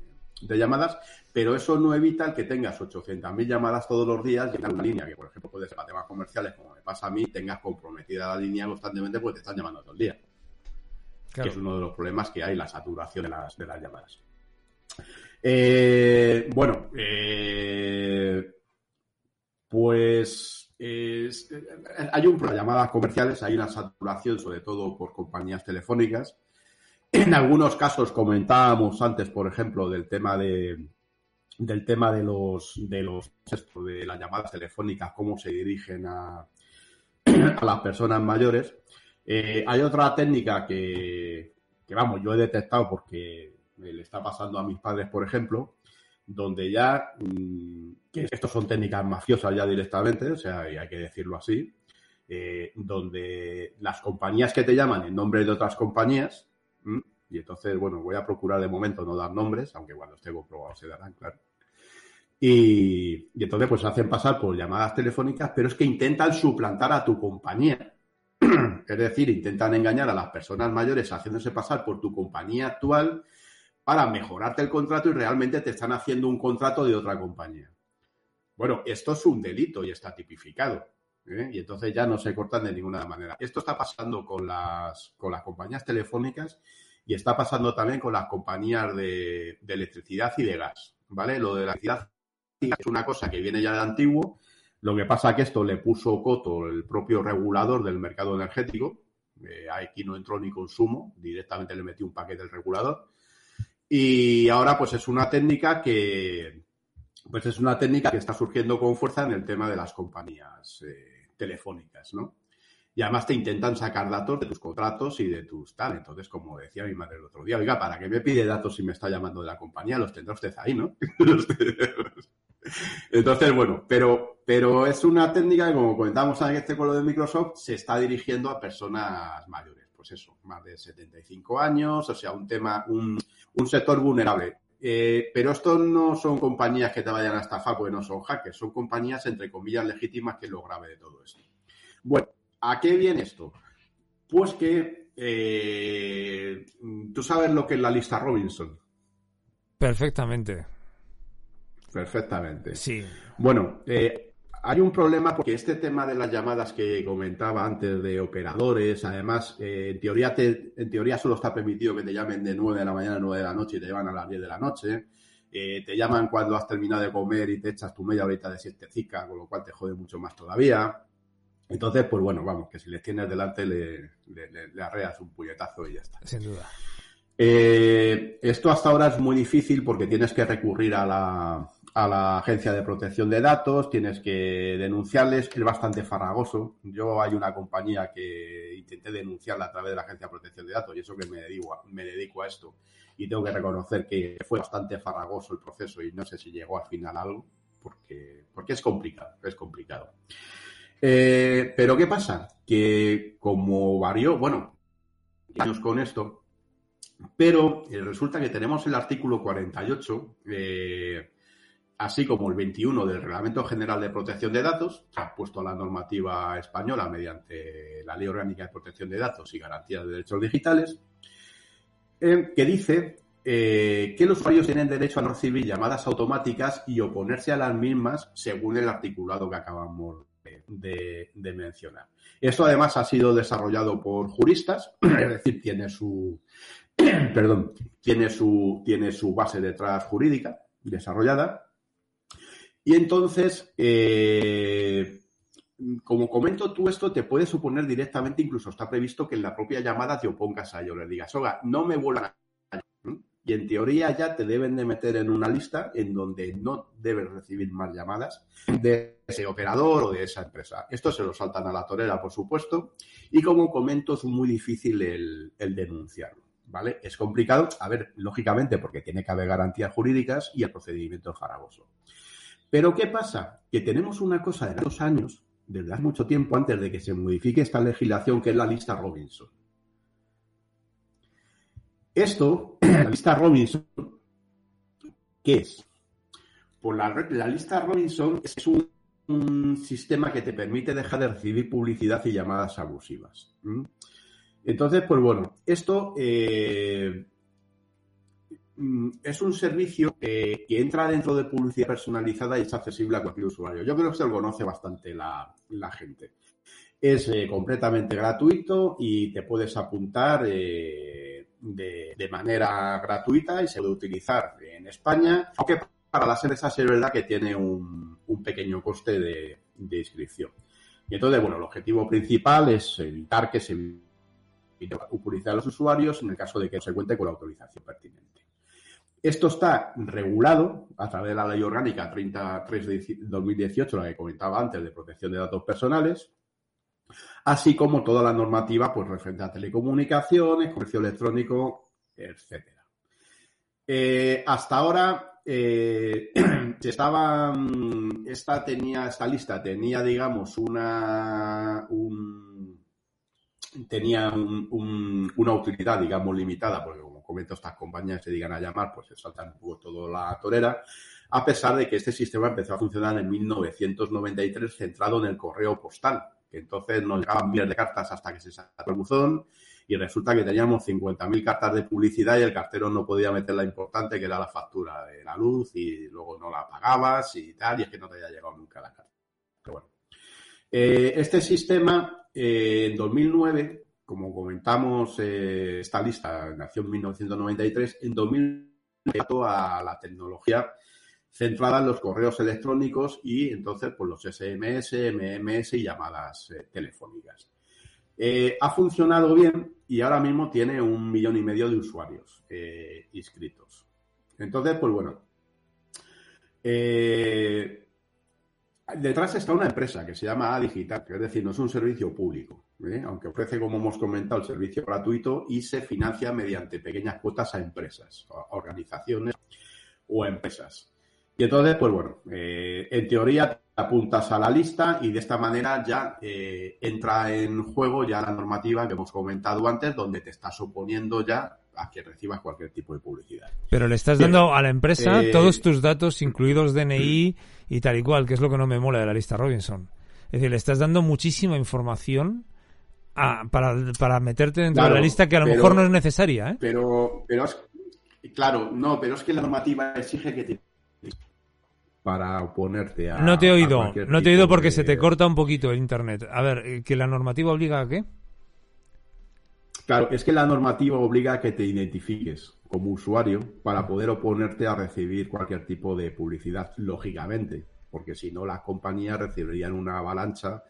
de llamadas, pero eso no evita el que tengas 800.000 llamadas todos los días y en una línea que, por ejemplo, puede ser para temas comerciales, como me pasa a mí, tengas comprometida la línea constantemente porque te están llamando todo el día Claro. que es uno de los problemas que hay, la saturación de las, de las llamadas. Eh, bueno, eh, es- eh, hay un problema, llamadas comerciales, hay una saturación, sobre todo por compañías telefónicas. En algunos casos comentábamos antes, por ejemplo, del tema de del tema de los de los de las llamadas telefónicas, cómo se dirigen a, a las personas mayores. Eh, hay otra técnica que, que, vamos, yo he detectado porque le está pasando a mis padres, por ejemplo, donde ya, mm, que estos son técnicas mafiosas ya directamente, o sea, hay que decirlo así, eh, donde las compañías que te llaman en nombre de otras compañías. Y entonces, bueno, voy a procurar de momento no dar nombres, aunque cuando esté comprobado se darán, claro. Y, y entonces, pues hacen pasar por llamadas telefónicas, pero es que intentan suplantar a tu compañía. Es decir, intentan engañar a las personas mayores haciéndose pasar por tu compañía actual para mejorarte el contrato y realmente te están haciendo un contrato de otra compañía. Bueno, esto es un delito y está tipificado. ¿eh? Y entonces ya no se cortan de ninguna manera. Esto está pasando con las, con las compañías telefónicas y está pasando también con las compañías de, electricidad y de gas. ¿Vale? Lo de la electricidad es una cosa que viene ya de antiguo. Lo que pasa es que esto le puso coto el propio regulador del mercado energético. Eh, aquí no entró ni consumo, directamente le metió un paquete del regulador. Y ahora pues es una técnica que pues es una técnica que está surgiendo con fuerza en el tema de las compañías eh, telefónicas, ¿no? Y además te intentan sacar datos de tus contratos y de tus tal. Entonces, como decía mi madre el otro día, oiga, ¿para qué me pide datos si me está llamando de la compañía? Los tendrá usted ahí, ¿no? Entonces, bueno, pero, pero es una técnica que, como comentábamos en este con lo de Microsoft, se está dirigiendo a personas mayores. Pues eso, más de 75 años, o sea, un tema, un, un sector vulnerable. Eh, pero esto no son compañías que te vayan a estafar, porque no son hackers, son compañías, entre comillas, legítimas, que es lo grave de todo esto. Bueno, ¿a qué viene esto? Pues que eh, tú sabes lo que es la lista Robinson. Perfectamente. Perfectamente. Sí. Bueno, eh, hay un problema porque este tema de las llamadas que comentaba antes de operadores, además, eh, en, teoría te, en teoría solo está permitido que te llamen de 9 de la mañana a 9 de la noche y te llevan a las 10 de la noche. Eh, te llaman cuando has terminado de comer y te echas tu media horita de siestecica, con lo cual te jode mucho más todavía. Entonces, pues bueno, vamos, que si les tienes delante le, le, le, le arreas un puñetazo y ya está. Sin duda. Eh, esto hasta ahora es muy difícil porque tienes que recurrir a la, a la agencia de protección de datos, tienes que denunciarles, es bastante farragoso. Yo hay una compañía que intenté denunciarla a través de la agencia de protección de datos y eso que me dedico a, me dedico a esto. Y tengo que reconocer que fue bastante farragoso el proceso y no sé si llegó al final algo porque, porque es complicado, es complicado. Eh, pero ¿qué pasa? Que como varió, bueno, años con esto, pero eh, resulta que tenemos el artículo 48, eh, así como el 21 del Reglamento General de Protección de Datos, que ha puesto la normativa española mediante la Ley Orgánica de Protección de Datos y Garantía de Derechos Digitales, eh, que dice que los usuarios tienen derecho a no recibir llamadas automáticas y oponerse a las mismas según el articulado que acabamos de, mencionar. Esto además ha sido desarrollado por juristas, es decir, tiene su, perdón, tiene su, tiene su base detrás jurídica desarrollada. Y entonces, eh, como comento tú esto, te puede suponer directamente, incluso está previsto que en la propia llamada te opongas a ello, le digas, oiga, no me vuelvan y en teoría ya te deben de meter en una lista en donde no debes recibir más llamadas de ese operador o de esa empresa. Esto se lo saltan a la torera, por supuesto, y como comento es muy difícil el, denunciarlo. ¿Vale? Es complicado, a ver, lógicamente, porque tiene que haber garantías jurídicas y el procedimiento es. Pero ¿qué pasa? Que tenemos una cosa de dos años, desde hace mucho tiempo antes de que se modifique esta legislación, que es la lista Robinson. Esto, la lista Robinson, ¿qué es? Pues la, la lista Robinson es un, sistema que te permite dejar de recibir publicidad y llamadas abusivas. ¿Mm? Entonces, pues bueno, esto eh, es un servicio eh, que entra dentro de publicidad personalizada y es accesible a cualquier usuario. Yo creo que se lo conoce bastante la, gente. Es eh, completamente gratuito y te puedes apuntar de, manera gratuita y se puede utilizar en España, aunque para las empresas es verdad que tiene un, pequeño coste de, inscripción. Y entonces, bueno, el objetivo principal es evitar que se publicidad de los usuarios en el caso de que se cuente con la autorización pertinente. Esto está regulado a través de la Ley Orgánica 33 de 2018, la que comentaba antes, de protección de datos personales, así como toda la normativa pues, referente a telecomunicaciones, comercio electrónico, etcétera. Eh, hasta ahora eh, mm, esta tenía esta lista tenía digamos una un, tenía un- una utilidad digamos limitada porque como comento estas compañías se digan a llamar pues se saltan un poco toda la torera a pesar de que este sistema empezó a funcionar en 1993 centrado en el correo postal entonces nos llegaban miles de cartas hasta que se sacó el buzón y resulta que teníamos 50.000 cartas de publicidad y el cartero no podía meter la importante que era la factura de la luz y luego no la pagabas y tal, y es que no te había llegado nunca la carta. Pero bueno. Eh, este sistema, eh, en 2009, como comentamos, eh, esta lista nació en 1993, en 2009 a la tecnología centrada en los correos electrónicos y entonces pues los SMS, MMS y llamadas eh, telefónicas. Eh, ha funcionado bien y ahora mismo tiene un millón y medio de usuarios eh, inscritos. Entonces, pues bueno. detrás está una empresa que se llama A Digital, que es decir, no es un servicio público, aunque ofrece, como hemos comentado, el servicio gratuito y se financia mediante pequeñas cuotas a empresas, organizaciones o empresas. Y entonces, pues bueno, eh, en teoría te apuntas a la lista y de esta manera ya eh, entra en juego ya la normativa que hemos comentado antes, donde te estás oponiendo ya a que recibas cualquier tipo de publicidad. Pero le estás Bien. dando a la empresa Eh, todos tus datos, incluidos DNI y tal y cual, que es lo que no me mola de la lista Robinson. Es decir, le estás dando muchísima información a- para, para meterte dentro Claro, de la lista que a lo pero- mejor no es necesaria, ¿eh? Pero, pero es, claro, no, pero es que la normativa exige que te para oponerte a No te he oído, no te he oído porque de- se te corta un poquito el internet. A ver, eh, ¿que la normativa obliga a qué? Claro, es que la normativa obliga a que te identifiques como usuario para poder oponerte a recibir cualquier tipo de publicidad, lógicamente, porque si no las compañías recibirían una avalancha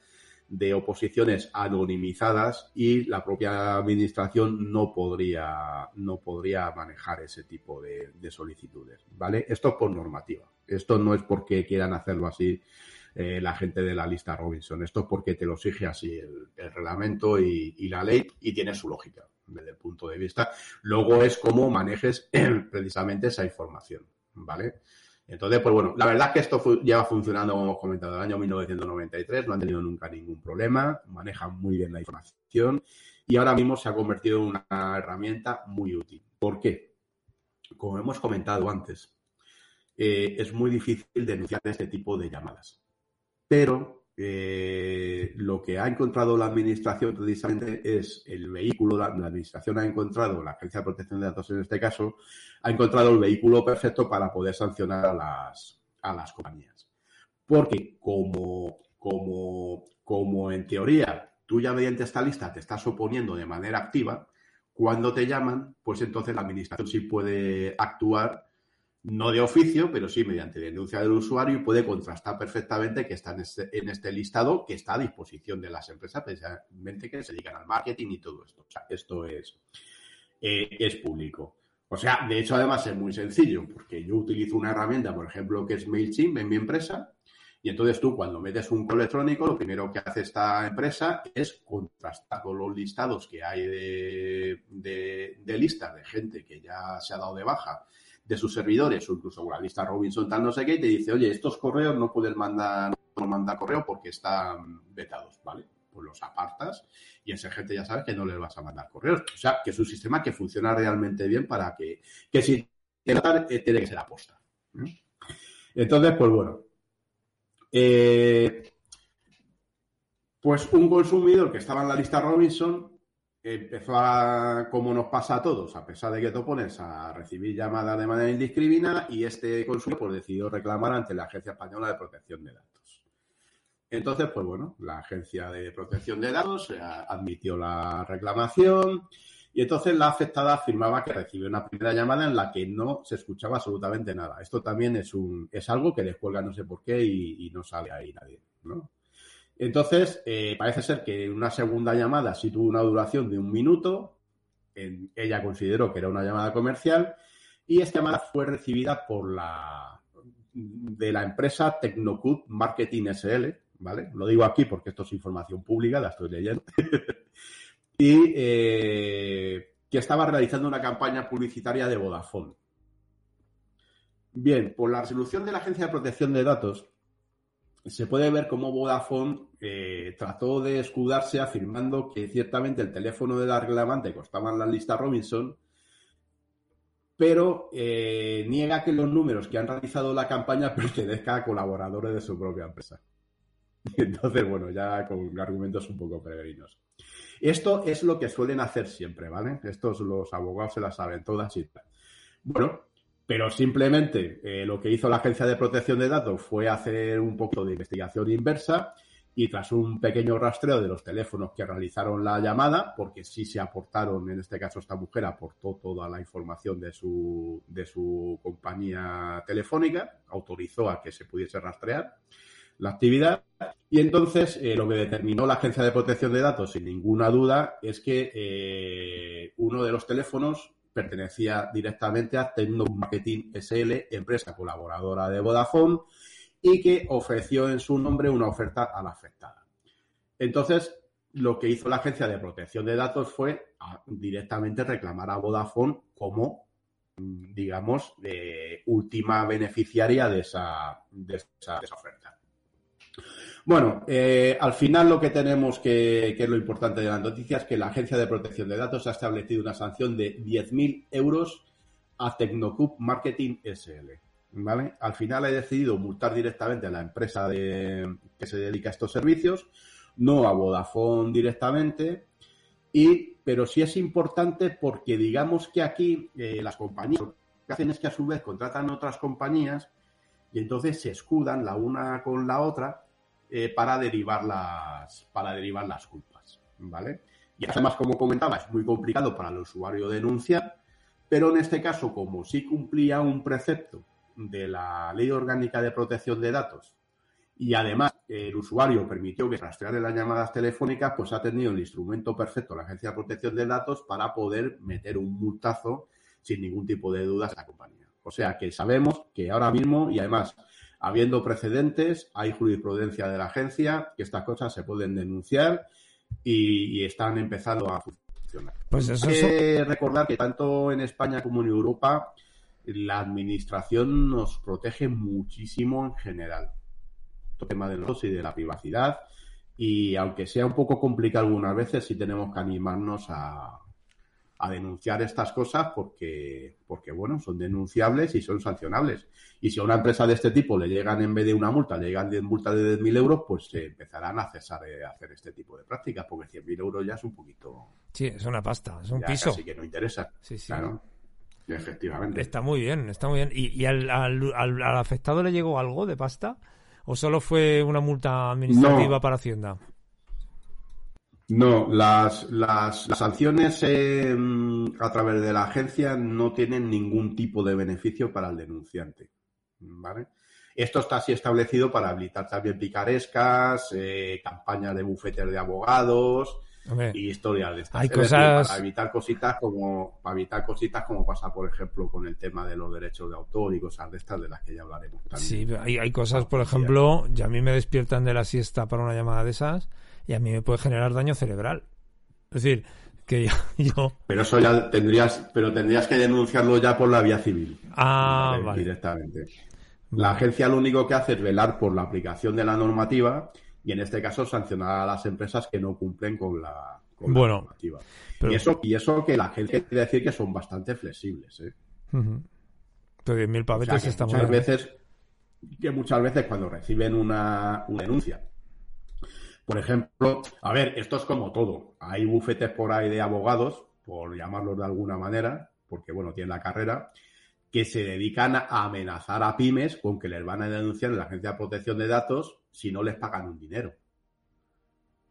de oposiciones anonimizadas y la propia administración no podría, no podría manejar ese tipo de, de solicitudes, ¿vale? Esto es por normativa. Esto no es porque quieran hacerlo así eh, la gente de la lista Robinson. Esto es porque te lo exige así el, reglamento y, la ley y tiene su lógica desde el punto de vista. Luego es cómo manejes precisamente esa información, ¿vale? Entonces, pues bueno, la verdad es que esto lleva funcionando, como hemos comentado, el año 1993, no han tenido nunca ningún problema, manejan muy bien la información y ahora mismo se ha convertido en una herramienta muy útil. ¿Por qué? Como hemos comentado antes, eh, es muy difícil denunciar este tipo de llamadas. Pero eh, lo que ha encontrado la administración precisamente es el vehículo, la, la administración ha encontrado, la Agencia de Protección de Datos en este caso, ha encontrado el vehículo perfecto para poder sancionar a las, a las compañías. Porque como, como, como en teoría tú ya mediante esta lista te estás oponiendo de manera activa, cuando te llaman, pues entonces la administración sí puede actuar no de oficio, pero sí mediante denuncia del usuario y puede contrastar perfectamente que está en este, en este listado que está a disposición de las empresas, precisamente que se dedican al marketing y todo esto. O sea, esto es, eh, es público. O sea, de hecho, además es muy sencillo, porque yo utilizo una herramienta, por ejemplo, que es MailChimp en mi empresa, y entonces tú, cuando metes un correo electrónico, lo primero que hace esta empresa es contrastar con los listados que hay de, de listas de gente que ya se ha dado de baja de sus servidores o incluso la lista Robinson tal no sé qué y te dice, oye, estos correos no puedes mandar, no mandar correo porque están vetados, ¿vale? Pues los apartas y esa gente ya sabes que no les vas a mandar correos. O sea, que es un sistema que funciona realmente bien para que, que si te notan, eh, tiene que ser aposta. Entonces, pues bueno. Eh, pues un consumidor que estaba en la lista Robinson empezó a, como nos pasa a todos, a pesar de que te opones a recibir llamadas de manera indiscriminada y este consumidor pues, decidió reclamar ante la Agencia Española de Protección de Datos. Entonces, pues bueno, la Agencia de Protección de Datos eh, admitió la reclamación y entonces la afectada afirmaba que recibió una primera llamada en la que no se escuchaba absolutamente nada. Esto también es un es algo que descuelga no sé por qué y, y no sale ahí nadie, ¿no? Entonces, eh, parece ser que una segunda llamada sí tuvo una duración de un minuto. Ella consideró que era una llamada comercial y esta llamada fue recibida por la de la empresa Tecnocut Marketing SL, ¿vale? Lo digo aquí porque esto es información pública, la estoy leyendo. y eh, que estaba realizando una campaña publicitaria de Vodafone. Bien, por la resolución de la Agencia de Protección de Datos, se puede ver cómo Vodafone eh, trató de escudarse afirmando que ciertamente el teléfono de la reclamante costaba en la lista Robinson, pero eh, niega que los números que han realizado la campaña pertenezcan a colaboradores de su propia empresa. Entonces, bueno, ya con argumentos un poco peregrinos. Esto es lo que suelen hacer siempre, ¿vale? Estos los abogados se las saben todas y tal. Bueno, pero simplemente eh, lo que hizo la Agencia de Protección de Datos fue hacer un poco de investigación inversa y tras un pequeño rastreo de los teléfonos que realizaron la llamada, porque sí se aportaron, en este caso esta mujer aportó toda la información de su, de su compañía telefónica, autorizó a que se pudiese rastrear la actividad y entonces eh, lo que determinó la Agencia de Protección de Datos, sin ninguna duda, es que eh, uno de los teléfonos pertenecía directamente a Tecno Marketing SL, empresa colaboradora de Vodafone, y que ofreció en su nombre una oferta a la afectada. Entonces, lo que hizo la Agencia de Protección de Datos fue a- directamente reclamar a Vodafone como, digamos, última beneficiaria de esa, de esa- de esa oferta. Bueno, eh, al final lo que tenemos que, que es lo importante de la noticia es que la Agencia de Protección de Datos ha establecido una sanción de 10.000 euros a Tecnocup Marketing SL. ¿Vale? Al final he decidido multar directamente a la empresa de- que se dedica a estos servicios, no a Vodafone directamente, y, pero sí es importante porque digamos que aquí eh, las compañías lo que hacen es que a su vez contratan otras compañías y entonces se escudan la una con la otra eh, para derivar las para derivar las culpas, ¿vale? Y además, como comentaba, es muy complicado para el usuario denunciar, pero en este caso, como sí cumplía un precepto de la Ley Orgánica de Protección de Datos y además el usuario permitió que rastreara las llamadas telefónicas, pues ha tenido el instrumento perfecto la Agencia de Protección de Datos para poder meter un multazo sin ningún tipo de dudas a la compañía. O sea que sabemos que ahora mismo, y además habiendo precedentes, hay jurisprudencia de la agencia, que estas cosas se pueden denunciar y, y están empezando a funcionar. Pues eso Hay es... que recordar que tanto en España como en Europa la administración nos protege muchísimo en general. El tema de los y de la privacidad. Y aunque sea un poco complicado algunas veces, sí tenemos que animarnos a, a denunciar estas cosas porque, porque, bueno, son denunciables y son sancionables. Y si a una empresa de este tipo le llegan en vez de una multa, le llegan 10 multas de 10.000 euros, pues se empezarán a cesar de hacer este tipo de prácticas, porque 100.000 euros ya es un poquito, Sí, es una pasta, es un ya piso. casi que no interesa. Sí, sí. Claro, efectivamente. Está muy bien, está muy bien. ¿Y, y al, al- al- al afectado le llegó algo de pasta? ¿O solo fue una multa administrativa No. para Hacienda? No, las, las, las sanciones eh, a través de la agencia no tienen ningún tipo de beneficio para el denunciante. ¿Vale? Esto está así establecido para habilitar también picarescas, eh, campañas de bufetes de abogados Hombre, y historias de estas. Hay decir, cosas- para evitar cositas como para evitar cositas como pasa, por ejemplo, con el tema de los derechos de autor y cosas de estas de las que ya hablaremos también. sí, hay, hay cosas, por ejemplo, y a mí me despiertan de la siesta para una llamada de esas y a mí me puede generar daño cerebral. Es decir, que yo... yo- Pero eso ya tendrías, pero tendrías que denunciarlo ya por la vía civil. Ah, Vale. Directamente. La agencia lo único que hace es velar por la aplicación de la normativa y en este caso sancionar a las empresas que no cumplen con la, con la Bueno, normativa. pero- Y eso, y eso que la agencia quiere decir que son bastante flexibles, ¿eh? Ujú. Pero 10.000 O sea, pavetes está muchas veces, que muchas veces cuando reciben una, una denuncia, por ejemplo, a ver, esto es como todo. Hay bufetes por ahí de abogados, por llamarlos de alguna manera, porque bueno, tienen la carrera, que se dedican a amenazar a pymes con que les van a denunciar en la Agencia de Protección de Datos si no les pagan un dinero.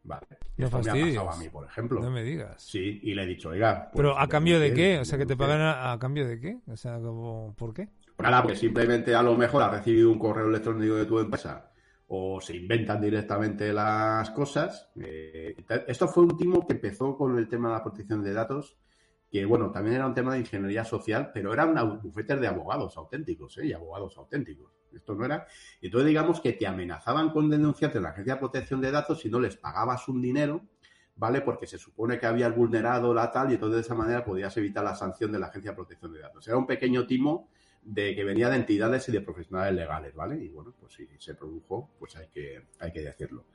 Vale. No Esto me ha pasado a mí, por ejemplo. No me digas. Sí, y le he dicho, oiga. pues, Pero a cambio de qué? O sea, que te pagan a, a cambio de qué? O sea, como, ¿por qué? Nada, porque simplemente a lo mejor has recibido un correo electrónico de tu empresa o se inventan directamente las cosas. Eh, esto fue un timo que empezó con el tema de la protección de datos, que bueno, también era un tema de ingeniería social, pero eran bufetes de abogados auténticos, ¿eh? y abogados auténticos. Esto no era. Entonces, digamos que te amenazaban con denunciarte en la Agencia de Protección de Datos si no les pagabas un dinero, ¿vale? Porque se supone que habías vulnerado la tal y entonces de esa manera podías evitar la sanción de la Agencia de Protección de Datos. Era un pequeño timo de que venía de entidades y de profesionales legales, ¿vale? Y bueno, pues si se produjo, pues hay que, hay que decirlo.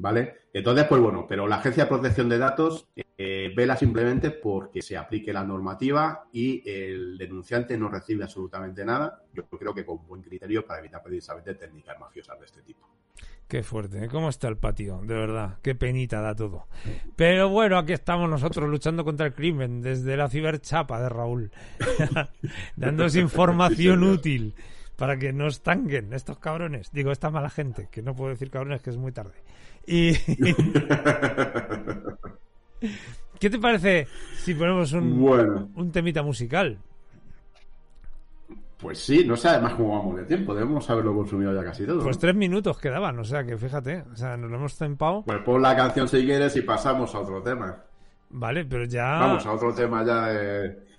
¿Vale? Entonces, pues bueno, pero la Agencia de Protección de Datos eh, vela simplemente porque se aplique la normativa y el denunciante no recibe absolutamente nada. Yo creo que con buen criterio para evitar precisamente técnicas mafiosas de este tipo. Qué fuerte, ¿eh? ¿cómo está el patio? De verdad, qué penita da todo. Pero bueno, aquí estamos nosotros luchando contra el crimen desde la ciberchapa de Raúl, dándos información útil para que no estanquen estos cabrones. Digo, esta mala gente, que no puedo decir cabrones que es muy tarde. Y... ¿Qué te parece si ponemos un, Bueno, un temita musical? pues sí, no sé además cómo vamos de tiempo. Debemos haberlo consumido ya casi todo. Pues tres minutos quedaban, o sea que fíjate, o sea, nos lo hemos tempado. Pues pon la canción si quieres y pasamos a otro tema. Vale, pero ya... Vamos a otro tema ya de...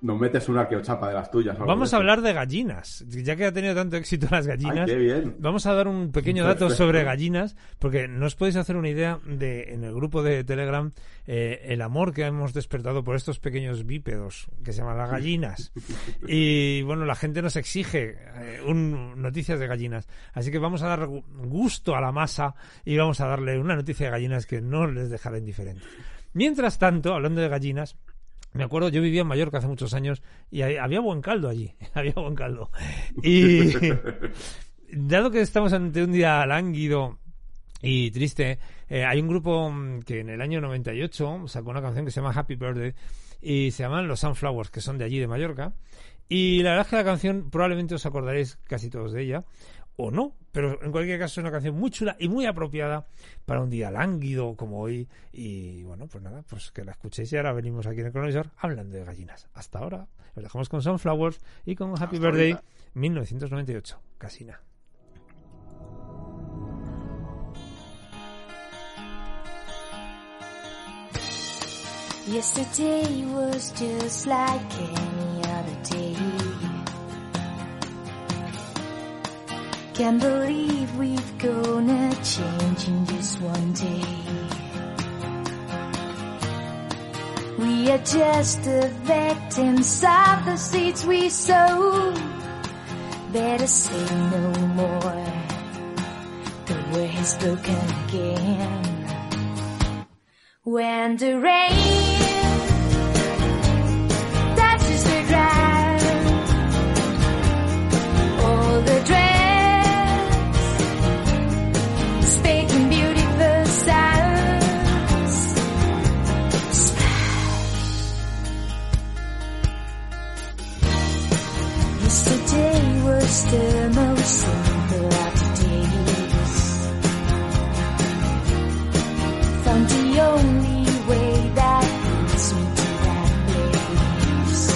Nos metes una arqueochapa de las tuyas. Vamos a hablar de gallinas. Ya que ha tenido tanto éxito las Ay, gallinas, qué bien. vamos a dar un pequeño dato sobre gallinas, porque no os podéis hacer una idea de, en el grupo de Telegram, eh, el amor que hemos despertado por estos pequeños bípedos, que se llaman las gallinas. Y bueno, la gente nos exige eh, un, noticias de gallinas. Así que vamos a dar gu- gusto a la masa y vamos a darle una noticia de gallinas que no les dejará indiferentes. Mientras tanto, hablando de gallinas, me acuerdo, yo vivía en Mallorca hace muchos años y había buen caldo allí, había buen caldo. Y dado que estamos ante un día lánguido y triste, eh, hay un grupo mm, que en el año 98 sacó una canción que se llama Happy Birthday y se llaman Los Sunflowers, que son de allí, de Mallorca. Y la verdad es que la canción probablemente os acordaréis casi todos de ella, o no, pero en cualquier caso es una canción muy chula y muy apropiada para un día lánguido como hoy. Y bueno, pues nada, pues que la escuchéis y ahora venimos aquí en el cronovisor hablando de gallinas. Hasta ahora, os dejamos con Sunflowers y con Happy Hasta Birthday ahorita. 1998, Casina. Yesterday was just like any other day. Can't believe we've gonna change in just one day. We are just victims of the seeds we sow. Better say no more. The word has spoken again. When the rain Was the most simple of days. Found the only way that leads me to that place.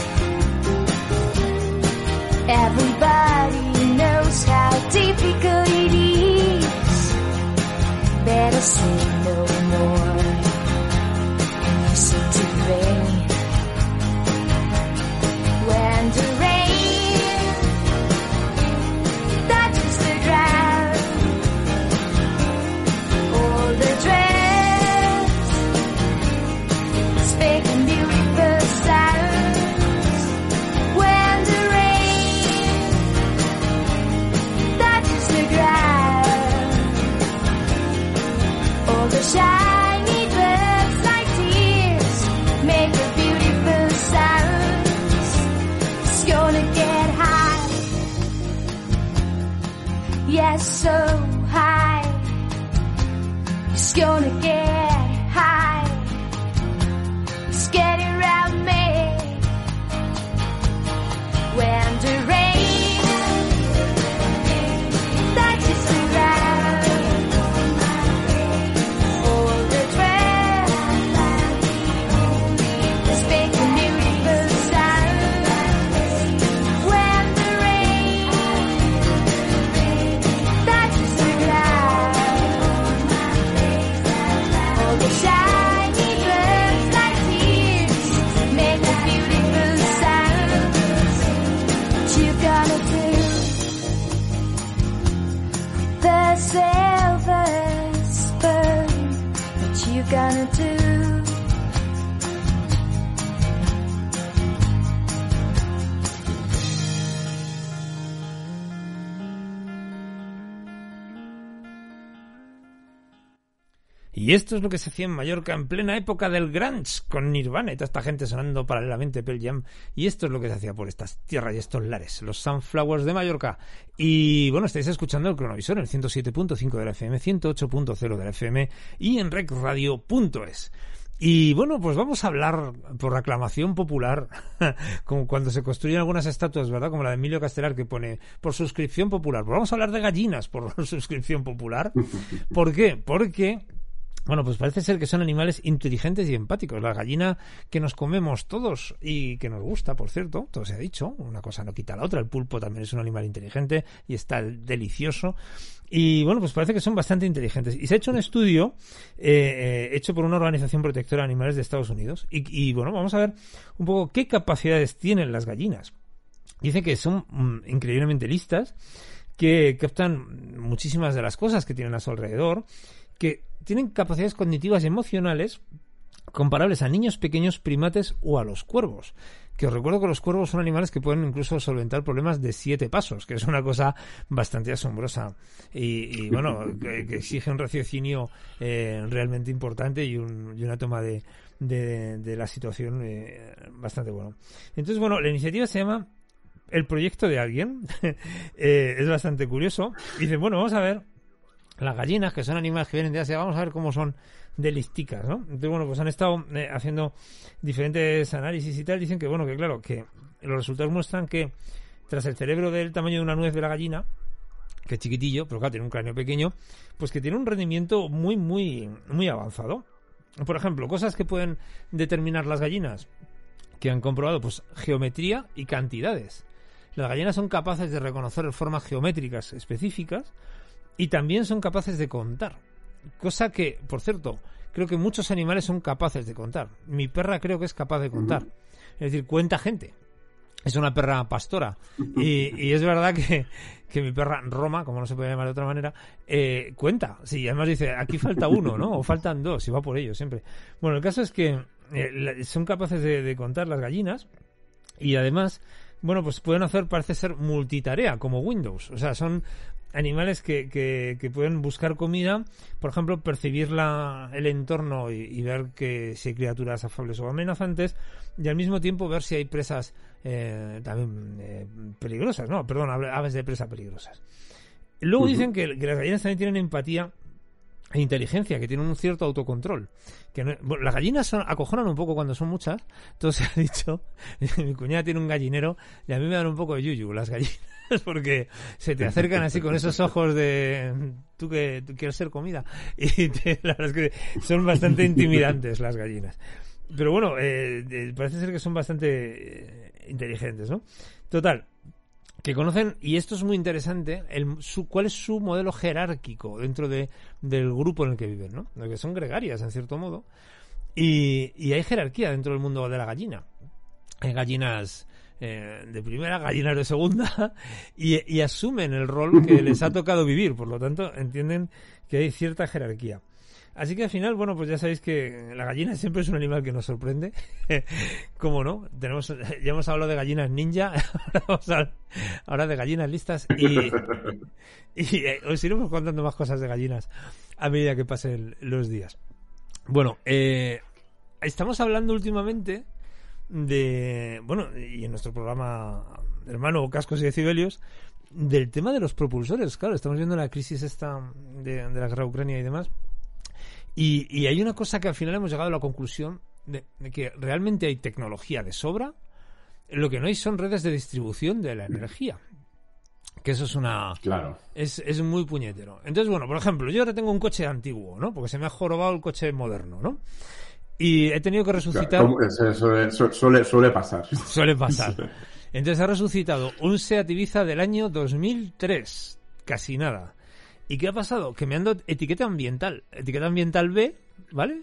Everybody knows how difficult it is. Better say Y esto es lo que se hacía en Mallorca en plena época del grunge, con Nirvana y toda esta gente sonando paralelamente Pearl Jam. Y esto es lo que se hacía por estas tierras y estos lares, los Sunflowers de Mallorca. Y bueno, estáis escuchando el cronovisor en el 107.5 de la FM, 108.0 de la FM y en recradio.es. Y bueno, pues vamos a hablar por aclamación popular, como cuando se construyen algunas estatuas, ¿verdad? Como la de Emilio Castelar que pone por suscripción popular. Pues vamos a hablar de gallinas por suscripción popular. ¿Por qué? Porque bueno, pues parece ser que son animales inteligentes y empáticos. La gallina que nos comemos todos y que nos gusta, por cierto, todo se ha dicho, una cosa no quita la otra. El pulpo también es un animal inteligente y está delicioso. Y bueno, pues parece que son bastante inteligentes. Y se ha hecho un estudio eh, eh, hecho por una organización protectora de animales de Estados Unidos. Y, y bueno, vamos a ver un poco qué capacidades tienen las gallinas. Dice que son mm, increíblemente listas, que captan muchísimas de las cosas que tienen a su alrededor, que tienen capacidades cognitivas y emocionales comparables a niños pequeños primates o a los cuervos. Que os recuerdo que los cuervos son animales que pueden incluso solventar problemas de siete pasos, que es una cosa bastante asombrosa y, y bueno, que, que exige un raciocinio eh, realmente importante y, un- y una toma de, de- de la situación eh, bastante bueno. Entonces, bueno, la iniciativa se llama El proyecto de alguien. Eh, es bastante curioso. Dice, bueno, vamos a ver las gallinas, que son animales que vienen de Asia, vamos a ver cómo son de listicas, ¿no? Entonces, bueno, pues han estado eh, haciendo diferentes análisis y tal, dicen que, bueno, que claro, que los resultados muestran que tras el cerebro del tamaño de una nuez de la gallina, que es chiquitillo, pero claro, tiene un cráneo pequeño, pues que tiene un rendimiento muy, muy, muy avanzado. Por ejemplo, cosas que pueden determinar las gallinas, que han comprobado, pues geometría y cantidades. Las gallinas son capaces de reconocer formas geométricas específicas y también son capaces de contar. Cosa que, por cierto, creo que muchos animales son capaces de contar. Mi perra creo que es capaz de contar. Es decir, cuenta gente. Es una perra pastora. Y, y es verdad que, que mi perra Roma, como no se puede llamar de otra manera, eh, cuenta. Sí, además dice, aquí falta uno, ¿no? O faltan dos, y va por ello siempre. Bueno, el caso es que eh, son capaces de, de contar las gallinas y además, bueno, pues pueden hacer, parece ser, multitarea, como Windows. O sea, son animales que, que, que pueden buscar comida, por ejemplo, percibir la, el entorno y, y ver que si hay criaturas afables o amenazantes, y al mismo tiempo ver si hay presas eh, también eh, peligrosas, no, perdón, ave- aves de presa peligrosas. Luego dicen que, que las gallinas también tienen empatía e inteligencia, que tienen un cierto autocontrol. Que no- bueno, las gallinas son, acojonan un poco cuando son muchas, se ha dicho. Mi cuñada tiene un gallinero y a mí me dan un poco de yuyu las gallinas, porque se te acercan así con esos ojos de tú que tú quieres ser comida. Y te- la verdad es que son bastante intimidantes las gallinas. Pero bueno, eh, parece ser que son bastante eh, inteligentes, ¿no? Total, que conocen, y esto es muy interesante, el, su, cuál es su modelo jerárquico dentro de, del grupo en el que viven, ¿no? Que son gregarias, en cierto modo. Y, y hay jerarquía dentro del mundo de la gallina. Hay gallinas eh, de primera, gallinas de segunda, y, y asumen el rol que les ha tocado vivir. Por lo tanto, entienden que hay cierta jerarquía. Así que al final, bueno, pues ya sabéis que la gallina siempre es un animal que nos sorprende. ¿Cómo no? Tenemos, ya hemos hablado de gallinas ninja, ahora vamos a hablar ahora de gallinas listas y, y eh, os iremos contando más cosas de gallinas a medida que pasen los días. Bueno, eh, estamos hablando últimamente de, bueno, y en nuestro programa hermano Cascos y Decibelios, del tema de los propulsores. Claro, estamos viendo la crisis esta de, de la guerra de Ucrania y demás. Y, y hay una cosa que al final hemos llegado a la conclusión de, de que realmente hay tecnología de sobra, lo que no hay son redes de distribución de la energía. Que eso es una, Claro. es, es muy puñetero. Entonces, bueno, por ejemplo, yo ahora tengo un coche antiguo, ¿no? Porque se me ha jorobado el coche moderno, ¿no? Y he tenido que resucitar. Suele, su- suele, suele pasar. Suele pasar. Entonces ha resucitado un Seat Ibiza del año 2003. Casi nada. ¿Y qué ha pasado? Que me han dado etiqueta ambiental. Etiqueta ambiental B, ¿vale?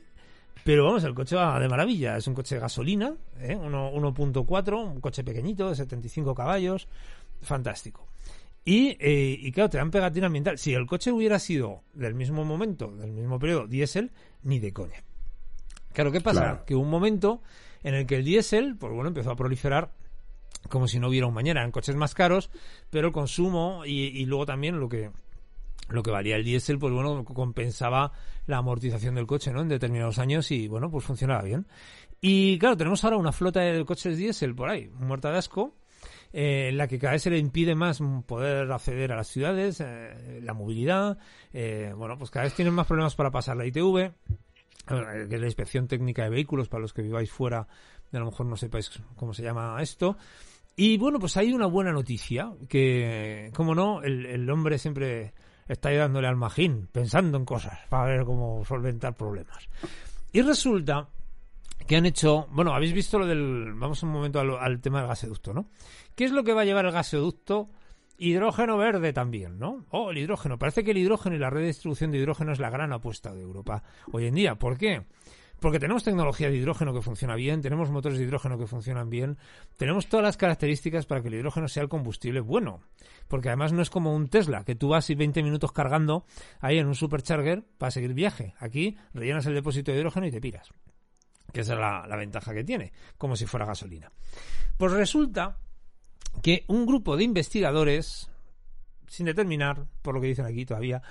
Pero vamos, el coche va de maravilla. Es un coche de gasolina, ¿eh? Uno- 1.4, un coche pequeñito de 75 caballos. Fantástico. Y, eh, y claro, te dan pegatina ambiental. Si el coche hubiera sido del mismo momento, del mismo periodo, diésel, ni de coña. Claro, ¿qué pasa? Claro. Que hubo un momento en el que el diésel, pues bueno, empezó a proliferar como si no hubiera un mañana. Eran coches más caros, pero el consumo y, y luego también lo que lo que valía el diésel, pues bueno, compensaba la amortización del coche, ¿no? En determinados años y bueno, pues funcionaba bien. Y claro, tenemos ahora una flota de coches diésel por ahí, muerta de asco, eh, en la que cada vez se le impide más poder acceder a las ciudades, eh, la movilidad, eh, bueno, pues cada vez tienen más problemas para pasar la ITV, que es la inspección técnica de vehículos, para los que viváis fuera, y a lo mejor no sepáis cómo se llama esto. Y bueno, pues hay una buena noticia, que, como no, el, el hombre siempre está ahí dándole al magín, pensando en cosas, para ver cómo solventar problemas. Y resulta que han hecho, bueno, habéis visto lo del, vamos un momento al, al tema del gasoducto, ¿no? ¿Qué es lo que va a llevar el gasoducto? Hidrógeno verde también, ¿no? Oh, el hidrógeno. Parece que el hidrógeno y la red de distribución de hidrógeno es la gran apuesta de Europa hoy en día. ¿Por qué? Porque tenemos tecnología de hidrógeno que funciona bien, tenemos motores de hidrógeno que funcionan bien, tenemos todas las características para que el hidrógeno sea el combustible bueno. Porque además no es como un Tesla, que tú vas y 20 minutos cargando ahí en un supercharger para seguir viaje. Aquí rellenas el depósito de hidrógeno y te piras. Que esa es la, la ventaja que tiene, como si fuera gasolina. Pues resulta que un grupo de investigadores, sin determinar, por lo que dicen aquí todavía,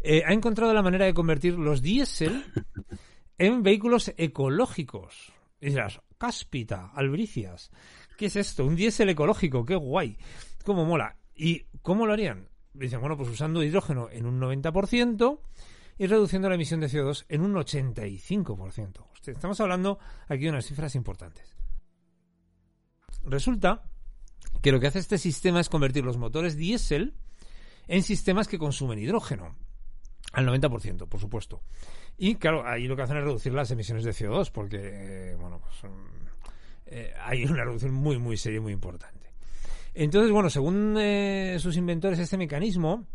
eh, ha encontrado la manera de convertir los diésel en vehículos ecológicos. Y dirás, cáspita, albricias. ¿Qué es esto? Un diésel ecológico, qué guay. ¿Cómo mola? ¿Y cómo lo harían? Dicen, bueno, pues usando hidrógeno en un 90% y reduciendo la emisión de CO2 en un 85%. Hostia, Estamos hablando aquí de unas cifras importantes. Resulta que lo que hace este sistema es convertir los motores diésel en sistemas que consumen hidrógeno. Al 90%, por supuesto. Y claro, ahí lo que hacen es reducir las emisiones de CO2, porque, eh, bueno, pues mm, eh, hay una reducción muy, muy seria muy importante. Entonces, bueno, según eh, sus inventores, este mecanismo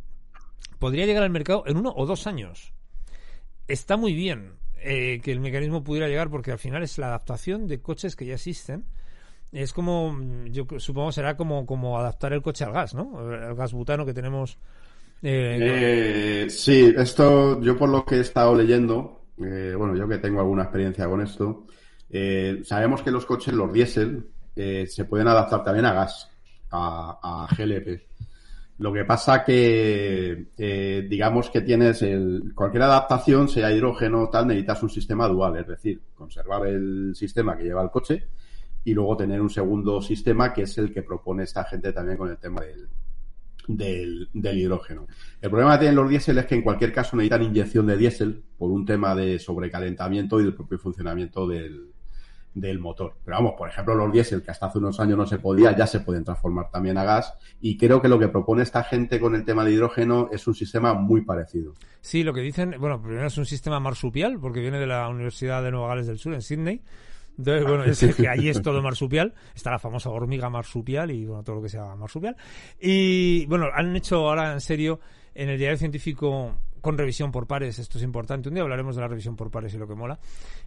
podría llegar al mercado en uno o dos años. Está muy bien eh, que el mecanismo pudiera llegar porque al final es la adaptación de coches que ya existen. Es como, mm, yo supongo será como, adaptar el coche al gas, ¿no? El gas butano que tenemos. eh, Eh, sí, esto yo por lo que he estado leyendo, eh, bueno, yo que tengo alguna experiencia con esto, eh, sabemos que los coches, los diésel, eh, se pueden adaptar también a gas, a, a GLP. Lo que pasa que, eh, digamos que tienes el, cualquier adaptación, sea hidrógeno o tal, necesitas un sistema dual, es decir, conservar el sistema que lleva el coche y luego tener un segundo sistema que es el que propone esta gente también con el tema del, del, hidrógeno. El problema que tienen los diésel es que en cualquier caso necesitan inyección de diésel por un tema de sobrecalentamiento y del propio funcionamiento del, del motor. Pero vamos, por ejemplo, los diésel que hasta hace unos años no se podía, ya se pueden transformar también a gas y creo que lo que propone esta gente con el tema de hidrógeno es un sistema muy parecido. Sí, lo que dicen, bueno, primero es un sistema marsupial, porque viene de la Universidad de Nueva Gales del Sur, en Sydney. Entonces, bueno, es que allí es todo marsupial. Está la famosa hormiga marsupial y, bueno, todo lo que sea marsupial. Y, bueno, han hecho ahora en serio en el diario científico con revisión por pares, esto es importante. Un día hablaremos de la revisión por pares y lo que mola.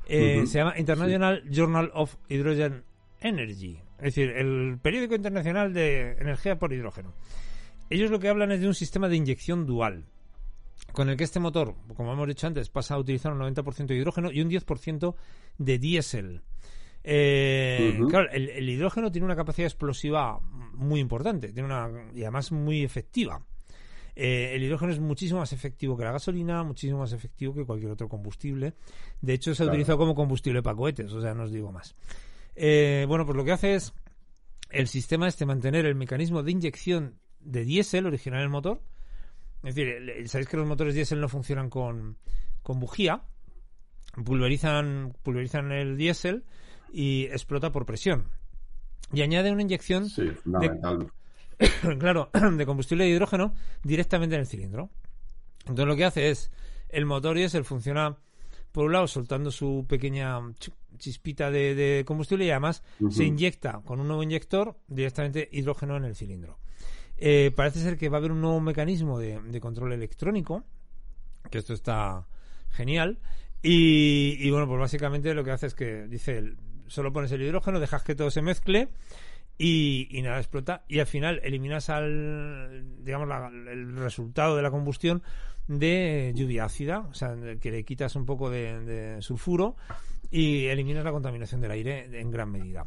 Eh, Se llama International Journal of Hydrogen Energy. Es decir, el periódico internacional de energía por hidrógeno. Ellos lo que hablan es de un sistema de inyección dual con el que este motor, como hemos dicho antes, pasa a utilizar un 90% de hidrógeno y un 10% de diésel. Eh. Claro, el, el hidrógeno tiene una capacidad explosiva muy importante tiene una, y además muy efectiva. Eh, el hidrógeno es muchísimo más efectivo que la gasolina, muchísimo más efectivo que cualquier otro combustible. De hecho, se ha Claro. utilizado como combustible para cohetes, o sea, no os digo más. Eh, bueno, pues lo que hace es el sistema este mantener el mecanismo de inyección de diésel original del motor. Es decir, sabéis que los motores diésel no funcionan con, con bujía, pulverizan, pulverizan el diésel y explota por presión. Y añade una inyección Sí, fundamental. claro, de combustible de hidrógeno directamente en el cilindro. Entonces lo que hace es, el motor diésel funciona por un lado soltando su pequeña ch- chispita de, de combustible y además se inyecta con un nuevo inyector directamente hidrógeno en el cilindro. Eh, parece ser que va a haber un nuevo mecanismo de, de control electrónico, que esto está genial. Y, y bueno, pues básicamente lo que hace es que dice, el- solo pones el hidrógeno, dejas que todo se mezcle y, nada explota y al final eliminas al digamos la- el resultado de la combustión de lluvia ácida, o sea, que le quitas un poco de, de sulfuro y eliminas la contaminación del aire en gran medida.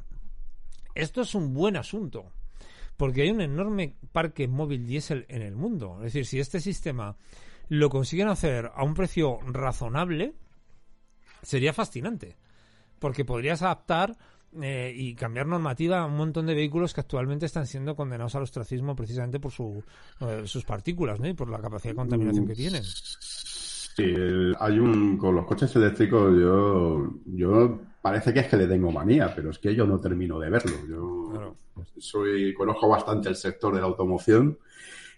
Esto es un buen asunto, porque hay un enorme parque móvil diésel en el mundo. Es decir, si este sistema lo consiguen hacer a un precio razonable, sería fascinante, porque podrías adaptar eh, y cambiar normativa a un montón de vehículos que actualmente están siendo condenados al ostracismo precisamente por su, eh, sus partículas ¿no? y por la capacidad de contaminación que tienen. Sí, el- hay un con los coches eléctricos yo yo parece que es que le tengo manía, pero es que yo no termino de verlo. Yo Claro. soy conozco bastante el sector de la automoción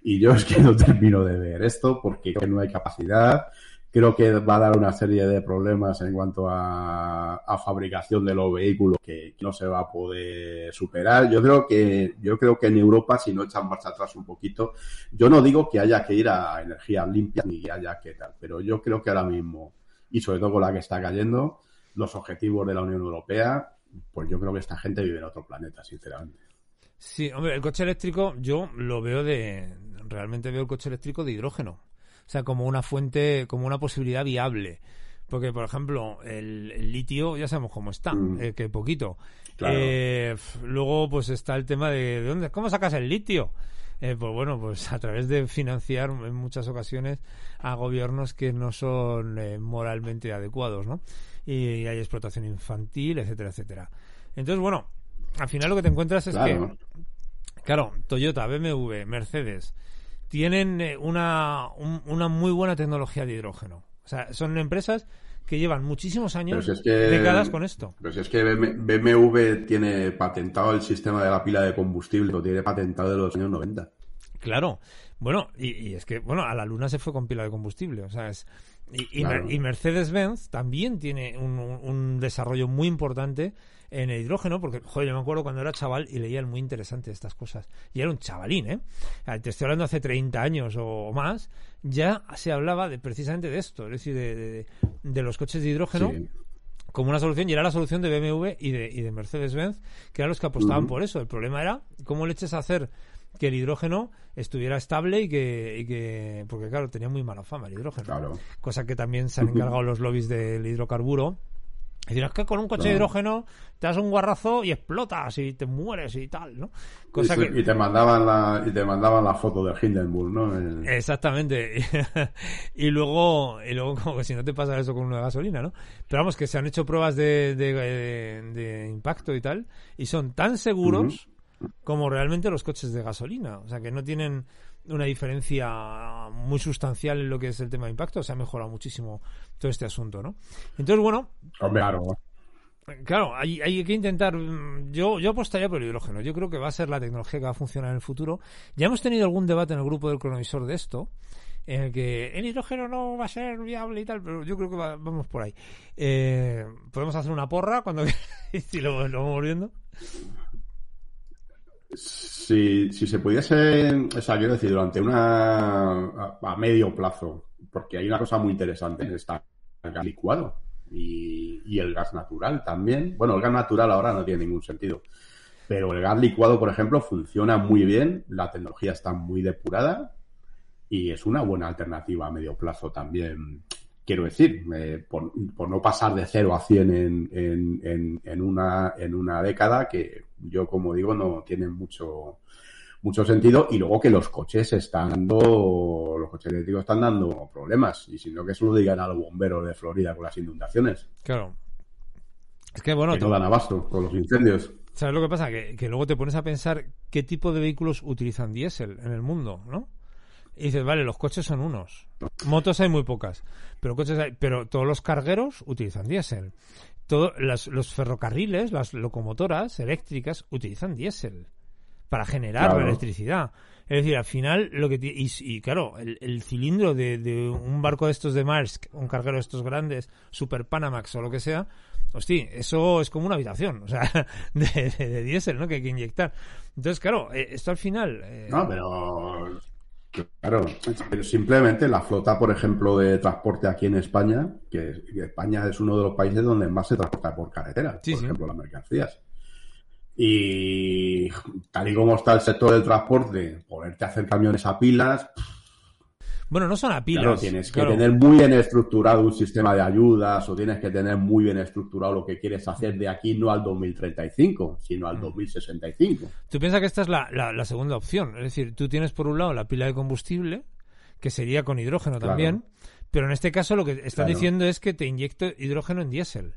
y yo es que no termino de ver esto porque no hay capacidad. Creo que va a dar una serie de problemas en cuanto a, fabricación de los vehículos que no se va a poder superar. Yo creo que yo creo que en Europa si no echan marcha atrás un poquito, yo no digo que haya que ir a energías limpias ni haya que tal, pero yo creo que ahora mismo y sobre todo con la que está cayendo los objetivos de la Unión Europea, pues yo creo que esta gente vive en otro planeta, sinceramente. Sí, hombre, el coche eléctrico yo lo veo de... Realmente veo el coche eléctrico de hidrógeno. O sea, como una fuente, como una posibilidad viable. Porque, por ejemplo, el, el litio ya sabemos cómo está, Mm. eh, que poquito. Claro. Eh, luego, pues está el tema de, ¿de dónde, ¿cómo sacas el litio? Eh, pues bueno, pues a través de financiar en muchas ocasiones a gobiernos que no son eh, moralmente adecuados, ¿no? Y hay explotación infantil, etcétera, etcétera. Entonces, bueno, al final lo que te encuentras es que. Claro, Toyota, BMW, Mercedes tienen eh, una, un- una muy buena tecnología de hidrógeno. O sea, son empresas que llevan muchísimos años, Pero si es que- décadas con esto. Pues es que BM- BMW tiene patentado el sistema de la pila de combustible, lo tiene patentado de los años 90. Claro. Bueno, y, y es que, bueno, a la luna se fue con pila de combustible. O sea, es. Y, y, Claro. Mer- y Mercedes-Benz también tiene un desarrollo muy importante en el hidrógeno, porque, joder, yo me acuerdo cuando era chaval y leía el muy interesante estas cosas. Y era un chavalín, ¿eh? Ah, Te estoy hablando hace 30 años o más, ya se hablaba de precisamente de esto, es decir, de, de- de los coches de hidrógeno Sí. como una solución y era la solución de BMW y de, y de Mercedes-Benz, que eran los que apostaban por eso. El problema era cómo le eches a hacer que el hidrógeno estuviera estable y que, y que porque claro, tenía muy mala fama el hidrógeno. Claro. Cosa que también se han encargado los lobbies del hidrocarburo. Es decir, es que con un coche de hidrógeno te das un guarrazo y explotas y te mueres y tal, ¿no? Cosa y, que... y te mandaban la y te mandaban la foto del Hindenburg, ¿no? El- Exactamente. y luego, y luego como que si no te pasa eso con una gasolina, ¿no? Pero vamos, que se han hecho pruebas de, de, de- de impacto y tal, y son tan seguros como realmente los coches de gasolina. O sea, que no tienen una diferencia muy sustancial en lo que es el tema de impacto. Se ha mejorado muchísimo todo este asunto, ¿no? Entonces, bueno, claro. Claro, hay, hay que intentar. mm, Yo, yo apostaría por el hidrógeno. Yo creo que va a ser la tecnología que va a funcionar en el futuro. Ya hemos tenido algún debate en el grupo del cronovisor de esto, en el que el hidrógeno no va a ser viable y tal, pero yo creo que va- vamos por ahí. Eh, Podemos hacer una porra cuando si lo, lo vamos viendo. Si, si se pudiese, o sea, quiero decir, durante una a, medio plazo, porque hay una cosa muy interesante, está el gas licuado y el gas natural también. Bueno, el gas natural ahora no tiene ningún sentido, pero el gas licuado, por ejemplo, funciona muy bien, la tecnología está muy depurada y es una buena alternativa a medio plazo también. Quiero decir, eh, por, por no pasar de 0 a 100 en, en, en, en una, en una década, que yo, como digo, no tiene mucho, mucho sentido. Y luego que los coches están dando, los coches eléctricos están dando problemas. Y si no, que eso lo digan a los bomberos de Florida con las inundaciones. Claro. Es que bueno, que no dan abasto con los incendios. ¿sabes lo que pasa? Que, que luego te pones a pensar qué tipo de vehículos utilizan diésel en el mundo, ¿no? Y dices, vale, los coches son unos. Motos hay muy pocas. Pero coches hay, pero todos los cargueros utilizan diésel. Todo, las- los ferrocarriles, las locomotoras eléctricas utilizan diésel para generar Claro. la electricidad. Es decir, al final, lo que y, y claro, el, el cilindro de, de un barco de estos de Maersk, un carguero de estos grandes, Super Panamax o lo que sea, hostia, eso es como una habitación, o sea, de, de- de diésel, ¿no? Que hay que inyectar. Entonces, claro, eh, esto al final. eh, No, pero claro, pero simplemente la flota, por ejemplo, de transporte aquí en España, que España es uno de los países donde más se transporta por carretera, Sí, por sí. ejemplo, las mercancías. Y tal y como está el sector del transporte, poderte hacer camiones a pilas, Bueno, no son a pilas. Claro, tienes que claro. tener muy bien estructurado un sistema de ayudas o tienes que tener muy bien estructurado lo que quieres hacer de aquí no al 2035, sino Mm. al 2065. Tú piensas que esta es la, la- la segunda opción. Es decir, tú tienes por un lado la pila de combustible, que sería con hidrógeno Claro. también, pero en este caso lo que están diciendo es que te inyecto hidrógeno en diésel.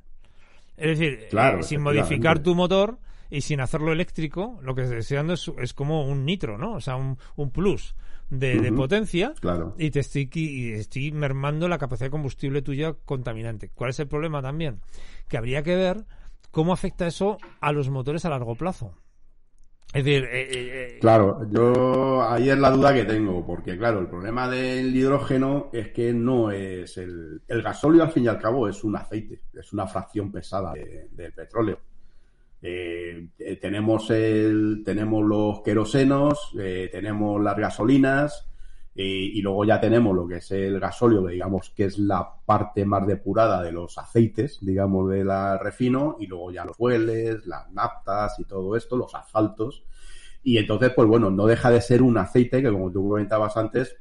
Es decir, Claro, sin modificar tu motor y sin hacerlo eléctrico, lo que se está dando es, es como un nitro, ¿no? O sea, un, un plus de, potencia Claro. y te estoy, y estoy mermando la capacidad de combustible tuya contaminante. ¿Cuál es el problema también? Que habría que ver cómo afecta eso a los motores a largo plazo. Es decir, eh, eh, eh, Claro, yo ahí es la duda que tengo, porque claro, el problema del hidrógeno es que no es el, el gasóleo al fin y al cabo es un aceite, es una fracción pesada de- del petróleo. Eh, eh, tenemos el, tenemos los querosenos, eh, tenemos las gasolinas eh, y luego ya tenemos lo que es el gasóleo, digamos que es la parte más depurada de los aceites, digamos, de la refino, y luego ya los fueles, las naftas y todo esto, los asfaltos. Y entonces, pues bueno, no deja de ser un aceite que, como tú comentabas antes,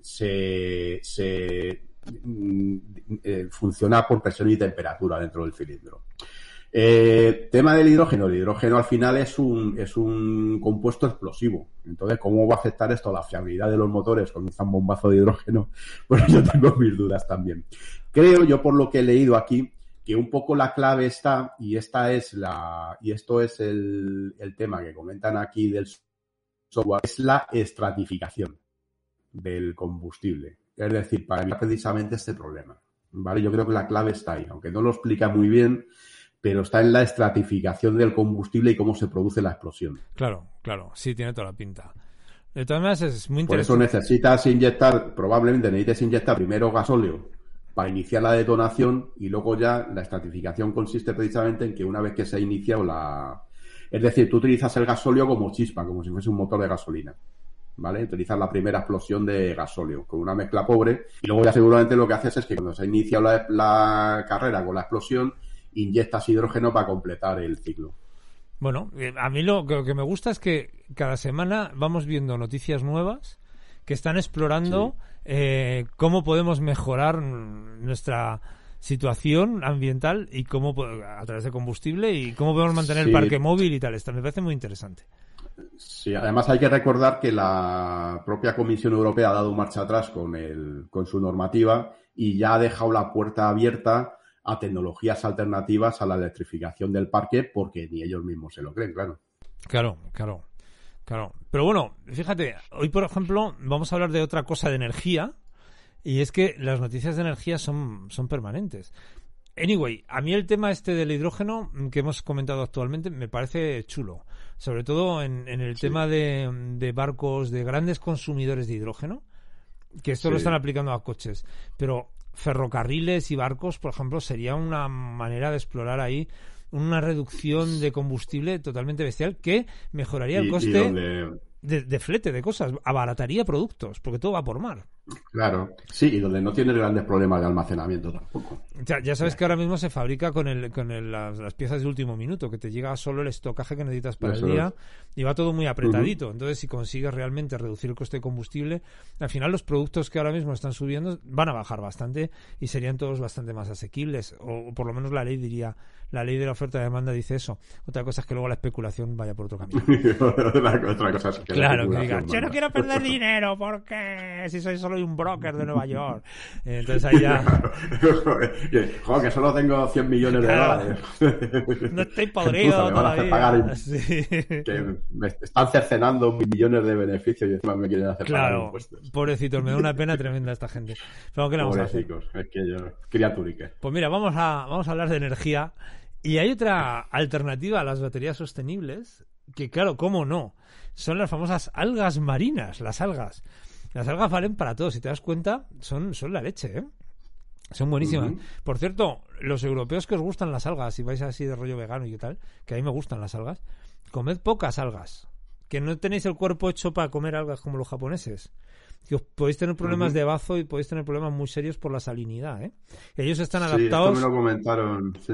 se, se mm, eh, funciona por presión y temperatura dentro del cilindro. Eh, tema del hidrógeno. El hidrógeno al final es un, es un compuesto explosivo. Entonces, ¿cómo va a afectar esto a la fiabilidad de los motores con un zambombazo de hidrógeno? Pues yo tengo mis dudas también. Creo yo, por lo que he leído aquí, que un poco la clave está, y esta es la, y esto es el, el tema que comentan aquí del software, es la estratificación del combustible. Es decir, para evitar precisamente este problema. ¿Vale? Yo creo que la clave está ahí, aunque no lo explica muy bien, pero está en la estratificación del combustible y cómo se produce la explosión. claro, claro, sí, tiene toda la pinta. De todas maneras, es muy Por eso interesante. necesitas inyectar, probablemente necesites inyectar primero gasóleo para iniciar la detonación y luego ya la estratificación consiste precisamente en que una vez que se ha iniciado la... Es decir, tú utilizas el gasóleo como chispa, como si fuese un motor de gasolina. ¿Vale? Utilizas la primera explosión de gasóleo con una mezcla pobre y luego ya seguramente lo que haces es que cuando se ha iniciado la, la carrera con la explosión inyectas hidrógeno para completar el ciclo. Bueno, eh, a mí lo que, lo que me gusta es que cada semana vamos viendo noticias nuevas que están explorando eh, cómo podemos mejorar nuestra situación ambiental y cómo a través de combustible y cómo podemos mantener el parque móvil y tal. Esto me parece muy interesante. Sí, además hay que recordar que la propia Comisión Europea ha dado marcha atrás con, el, con su normativa y ya ha dejado la puerta abierta a tecnologías alternativas a la electrificación del parque porque ni ellos mismos se lo creen, claro. Claro, claro, claro. Pero bueno, fíjate, hoy por ejemplo vamos a hablar de otra cosa de energía y es que las noticias de energía son, son permanentes. Anyway, a mí el tema este del hidrógeno que hemos comentado actualmente me parece chulo. Sobre todo en, en el tema de, de barcos, de grandes consumidores de hidrógeno, que esto lo están aplicando a coches. Pero ferrocarriles y barcos, por ejemplo, sería una manera de explorar ahí una reducción de combustible totalmente bestial que mejoraría el Y- coste donde- de, de flete de cosas, abarataría productos, porque todo va por mar. Claro, sí, y donde no tienes grandes problemas de almacenamiento tampoco. Ya, ya sabes que ahora mismo se fabrica con, el, con el- las, las piezas de último minuto, que te llega solo el estocaje que necesitas para Eso el día es. y va todo muy apretadito. Entonces, si consigues realmente reducir el coste de combustible, al final los productos que ahora mismo están subiendo van a bajar bastante y serían todos bastante más asequibles. O, o por lo menos la ley diría, la ley de la oferta y demanda dice eso. Otra cosa es que luego la especulación vaya por otro camino. otra, cosa es que la Claro, que digan, yo no manda". quiero perder dinero, porque si soy solo un broker de Nueva York. Entonces ahí ya Joder, que solo tengo 100 millones de dólares. no estoy podrido me van a hacer todavía. pagar Sí. que me están cercenando millones de beneficios y encima me quieren hacer pagar Claro, impuestos. pobrecitos, me da una pena tremenda esta gente. Pero ¿qué le vamos a hacer? Es que yo, criaturique. Pues mira, vamos a, vamos a hablar de energía. Y hay otra alternativa a las baterías sostenibles, que claro, cómo no, son las famosas algas marinas, las algas. Las algas valen para todo, si te das cuenta, son, son la leche, ¿eh? Son buenísimas. Por cierto, los europeos que os gustan las algas, si vais así de rollo vegano y tal, que a mí me gustan las algas, comed pocas algas. Que no tenéis el cuerpo hecho para comer algas como los japoneses. Que os podéis tener problemas de bazo y podéis tener problemas muy serios por la salinidad, ¿eh? Ellos están Sí, adaptados. esto me lo comentaron. sí.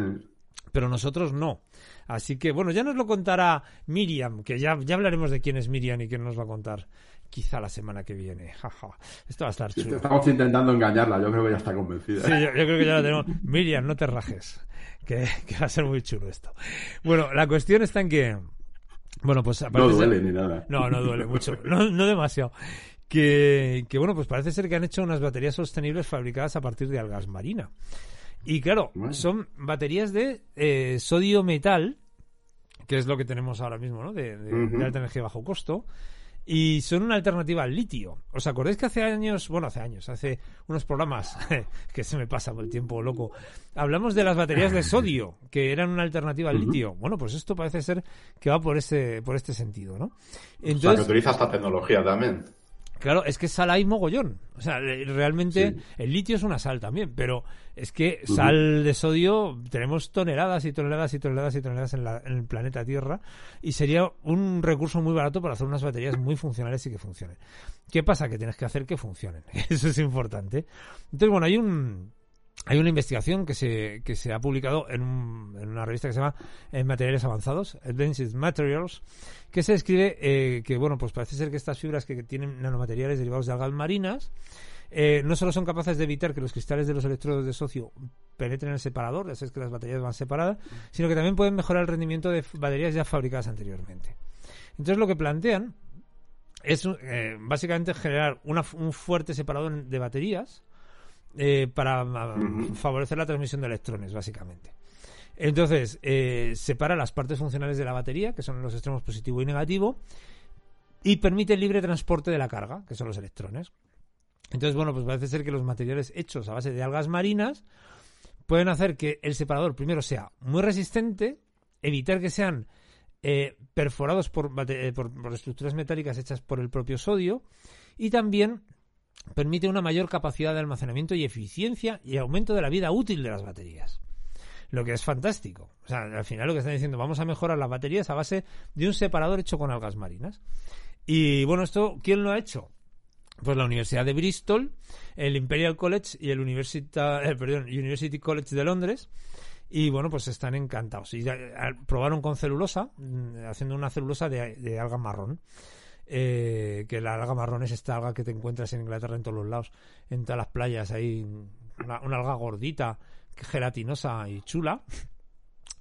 pero nosotros no. Así que, bueno, ya nos lo contará Miriam, que ya, ya hablaremos de quién es Miriam y quién nos va a contar. Quizá la semana que viene. Jaja. Esto va a estar chulo. Estamos intentando engañarla, yo creo que ya está convencida. Sí, yo, yo creo que ya la tenemos. Miriam, no te rajes. Que, que va a ser muy chulo esto. Bueno, la cuestión está en que. Bueno, pues no ser- duele ni nada. No, no duele mucho. No, no demasiado. Que, que, bueno, pues parece ser que han hecho unas baterías sostenibles fabricadas a partir de algas marina. Y claro, Bueno. son baterías de eh, sodio metal, que es lo que tenemos ahora mismo, ¿no? De, de- Ujú. de alta energía bajo costo. Y son una alternativa al litio. ¿Os acordáis que hace años, bueno, hace años, hace unos programas, que se me pasa por el tiempo loco, hablamos de las baterías de sodio, que eran una alternativa al litio? Bueno, pues esto parece ser que va por ese, por este sentido, ¿no? O sea, que Entonces, utiliza esta tecnología también. Claro, es que sal hay mogollón. O sea, realmente Sí. el litio es una sal también, pero es que sal de sodio tenemos toneladas y toneladas y toneladas y toneladas en, la- en el planeta Tierra y sería un recurso muy barato para hacer unas baterías muy funcionales y que funcionen. ¿Qué pasa? Que tienes que hacer que funcionen. Eso es importante. Entonces, bueno, hay un hay una investigación que se, que se ha publicado en, un- en una revista que se llama eh, Materiales Avanzados, Advanced Materials, que se describe eh, que, bueno, pues parece ser que estas fibras que tienen nanomateriales derivados de algas marinas eh, no solo son capaces de evitar que los cristales de los electrodos de socio penetren el separador, ya sabes que las baterías van separadas, sino que también pueden mejorar el rendimiento de baterías ya fabricadas anteriormente. Entonces lo que plantean es eh, básicamente generar una un fuerte separador de baterías eh, para Ujú. favorecer la transmisión de electrones, básicamente. Entonces, eh, separa las partes funcionales de la batería, que son los extremos positivo y negativo, y permite el libre transporte de la carga, que son los electrones. Entonces, bueno, pues parece ser que los materiales hechos a base de algas marinas pueden hacer que el separador primero sea muy resistente, evitar que sean eh, perforados por, eh, por- por estructuras metálicas hechas por el propio sodio y también permite una mayor capacidad de almacenamiento y eficiencia y aumento de la vida útil de las baterías. Lo que es fantástico. O sea, al final lo que están diciendo, vamos a mejorar las baterías a base de un separador hecho con algas marinas. Y bueno, esto, ¿quién lo ha hecho? Pues la Universidad de Bristol, el Imperial College y el Universita- eh, University College de Londres. Y bueno, pues están encantados. Y eh, probaron con celulosa, mm, haciendo una celulosa de, de alga marrón. Eh, que la alga marrón es esta alga que te encuentras en Inglaterra en todos los lados, en todas las playas, ahí una, una alga gordita, gelatinosa y chula.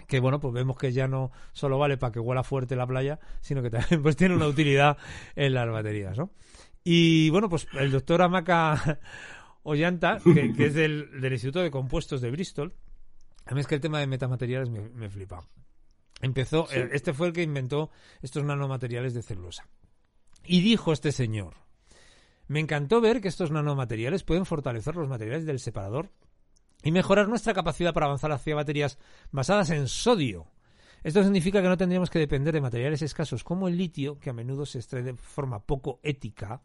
Que bueno, pues vemos que ya no solo vale para que huela fuerte la playa, sino que también pues tiene una utilidad en las baterías, ¿no? Y bueno, pues el doctor Amaka Ollanta, que, que es del, del Instituto de Compuestos de Bristol, a mí es que el tema de metamateriales me, me flipa. Empezó, Sí. eh, este fue el que inventó estos nanomateriales de celulosa. Y dijo este señor, me encantó ver que estos nanomateriales pueden fortalecer los materiales del separador y mejorar nuestra capacidad para avanzar hacia baterías basadas en sodio. Esto significa que no tendríamos que depender de materiales escasos como el litio, que a menudo se extrae de forma poco ética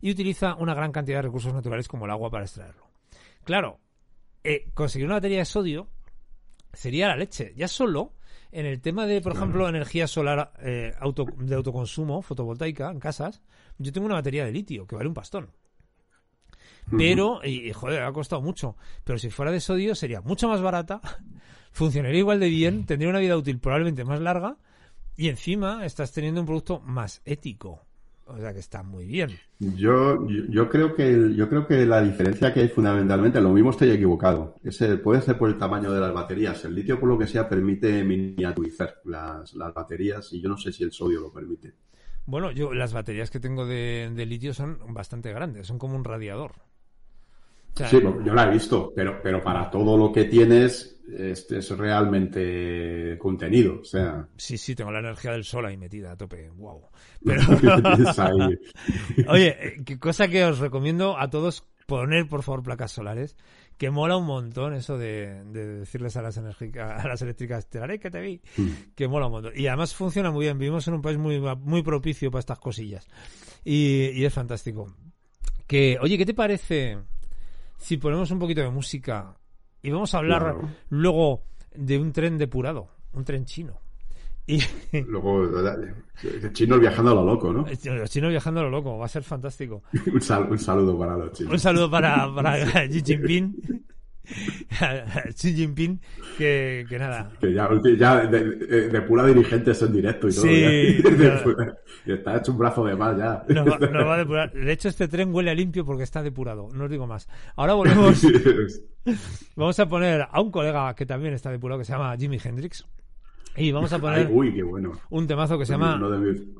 y utiliza una gran cantidad de recursos naturales como el agua para extraerlo. Claro, eh, conseguir una batería de sodio sería la leche. Ya solo en el tema de, por ejemplo, energía solar eh, auto- de autoconsumo fotovoltaica en casas, yo tengo una batería de litio que vale un pastón. Pero, y, y, joder, ha costado mucho. Pero si fuera de sodio sería mucho más barata, funcionaría igual de bien, tendría una vida útil probablemente más larga y encima estás teniendo un producto más ético. O sea que está muy bien. Yo, yo, yo creo que el- yo creo que la diferencia que hay fundamentalmente, lo mismo estoy equivocado, ese puede ser por el tamaño de las baterías. El litio, por lo que sea, permite miniaturizar las, las baterías y yo no sé si el sodio lo permite. Bueno, yo las baterías que tengo de, de litio son bastante grandes, son como un radiador. Sí, yo la he visto, pero, pero para todo lo que tienes es, es realmente contenido. O sea, sí, sí, tengo la energía del sol ahí metida a tope. Wow. Pero, oye, eh, cosa que os recomiendo a todos poner, por favor, placas solares, que mola un montón eso de, de decirles a las, a las eléctricas, te la haré que te vi, que mola un montón. Y además funciona muy bien, vivimos en un país muy, muy propicio para estas cosillas. Y, y es fantástico. Que, oye, ¿qué te parece si ponemos un poquito de música y vamos a hablar Claro. luego de un tren depurado, un tren chino? Y Luego, chinos viajando a lo loco, ¿no? los chinos viajando a lo loco, va a ser fantástico. Un, sal- un saludo para los chinos. Un saludo para, para Xi Jinping. Xi Jinping que, que nada. Que ya, ya de, de- de pura dirigente es en directo y todo. Sí, ya. claro. Y está hecho un brazo de mal ya. Nos va, nos va a depurar. De hecho, este tren huele a limpio porque está depurado. No os digo más. Ahora volvemos. Vamos a poner a un colega que también está depurado que se llama Jimi Hendrix. Y vamos a Ay, poner uy, qué bueno. un temazo que se llama.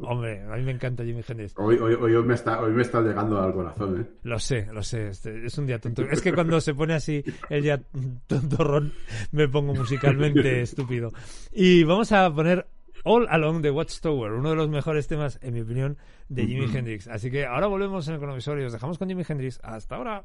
Hombre, a mí me encanta Jimi Hendrix. Hoy, hoy, hoy, me está, hoy me está llegando al corazón, ¿eh? Lo sé, lo sé. este- es un día tonto. Es que cuando se pone así el día tontorrón me pongo musicalmente estúpido. Y vamos a poner All Along the Watchtower, uno de los mejores temas, en mi opinión, de Jimi Hendrix. Así que ahora volvemos en el cronovisor y os dejamos con Jimi Hendrix. Hasta ahora.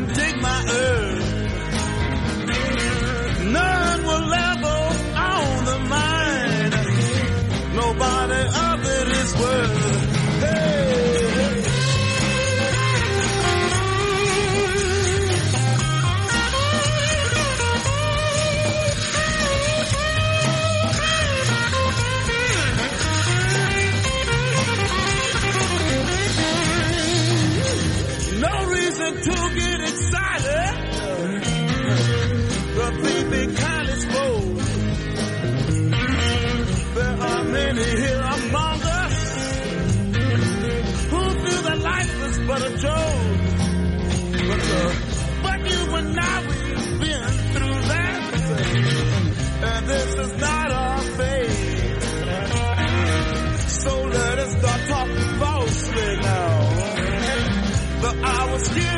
I was here.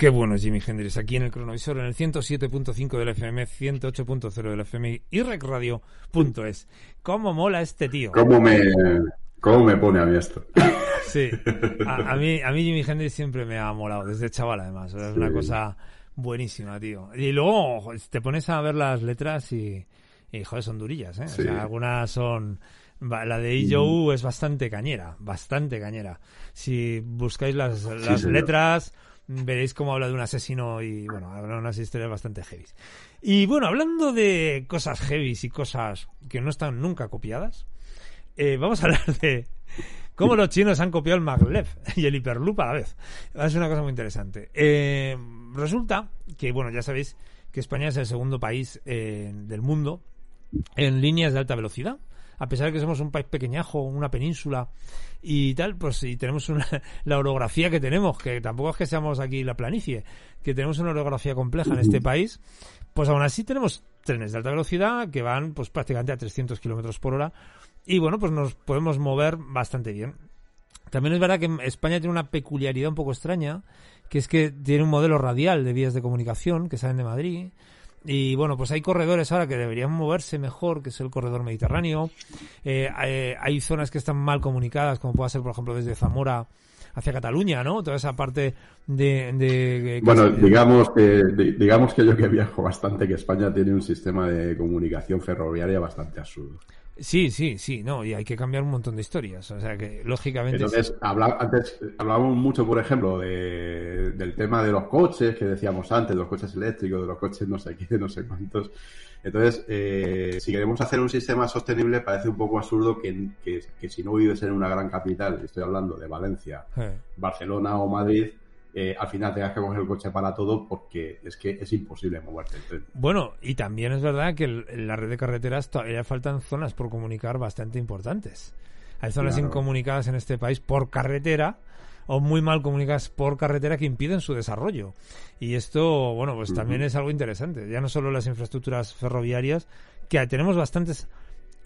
Qué bueno es Jimi Hendrix aquí en el cronovisor en el 107.5 del FM, 108.0 del FM y recradio.es. ¿Cómo mola este tío? ¿Cómo me, ¿Cómo me pone a mí esto? Sí. A, a mí, a mí Jimi Hendrix siempre me ha molado, desde chaval además. Es una cosa Buenísima, tío. Y luego te pones a ver las letras y, y joder, son durillas, ¿eh? Sí. O sea, algunas son... La de Joe es bastante cañera, bastante cañera. Si buscáis las, las letras, veréis cómo habla de un asesino y, bueno, de unas historias bastante heavy. Y bueno, hablando de cosas heavy y cosas que no están nunca copiadas, eh, vamos a hablar de cómo los chinos han copiado el maglev y el hiperloop a la vez. Es una cosa muy interesante. Eh, resulta que, bueno, ya sabéis que España es el segundo país eh, del mundo en líneas de alta velocidad. A pesar de que somos un país pequeñajo, una península y tal, pues si tenemos una, la orografía que tenemos, que tampoco es que seamos aquí la planicie, que tenemos una orografía compleja en este país, pues aún así tenemos trenes de alta velocidad que van pues prácticamente a 300 kilómetros por hora y bueno, pues nos podemos mover bastante bien. También es verdad que España tiene una peculiaridad un poco extraña, que es que tiene un modelo radial de vías de comunicación que salen de Madrid. Y bueno, pues hay corredores ahora que deberían moverse mejor, que es el corredor mediterráneo. Eh, hay, hay zonas que están mal comunicadas, como puede ser, por ejemplo, desde Zamora hacia Cataluña, ¿no? Toda esa parte de... de- Bueno, de- digamos que, di- digamos que yo que viajo bastante, que España tiene un sistema de comunicación ferroviaria bastante absurdo. Sí, sí, sí, no, y hay que cambiar un montón de historias. O sea que, lógicamente... Entonces, antes hablábamos mucho, por ejemplo, de- del tema de los coches, que decíamos antes, de los coches eléctricos, de los coches no sé qué, no sé cuántos. Entonces, eh, si queremos hacer un sistema sostenible, parece un poco absurdo que, que- que si no vives en una gran capital, estoy hablando de Valencia, Eh. Barcelona o Madrid, eh, al final tengas que coger el coche para todo porque es que es imposible moverte. Bueno, y también es verdad que el- en la red de carreteras todavía faltan zonas por comunicar bastante importantes. Hay zonas Claro. incomunicadas en este país por carretera o muy mal comunicadas por carretera que impiden su desarrollo. Y esto, bueno, pues también es algo interesante. Ya no solo las infraestructuras ferroviarias, que tenemos bastantes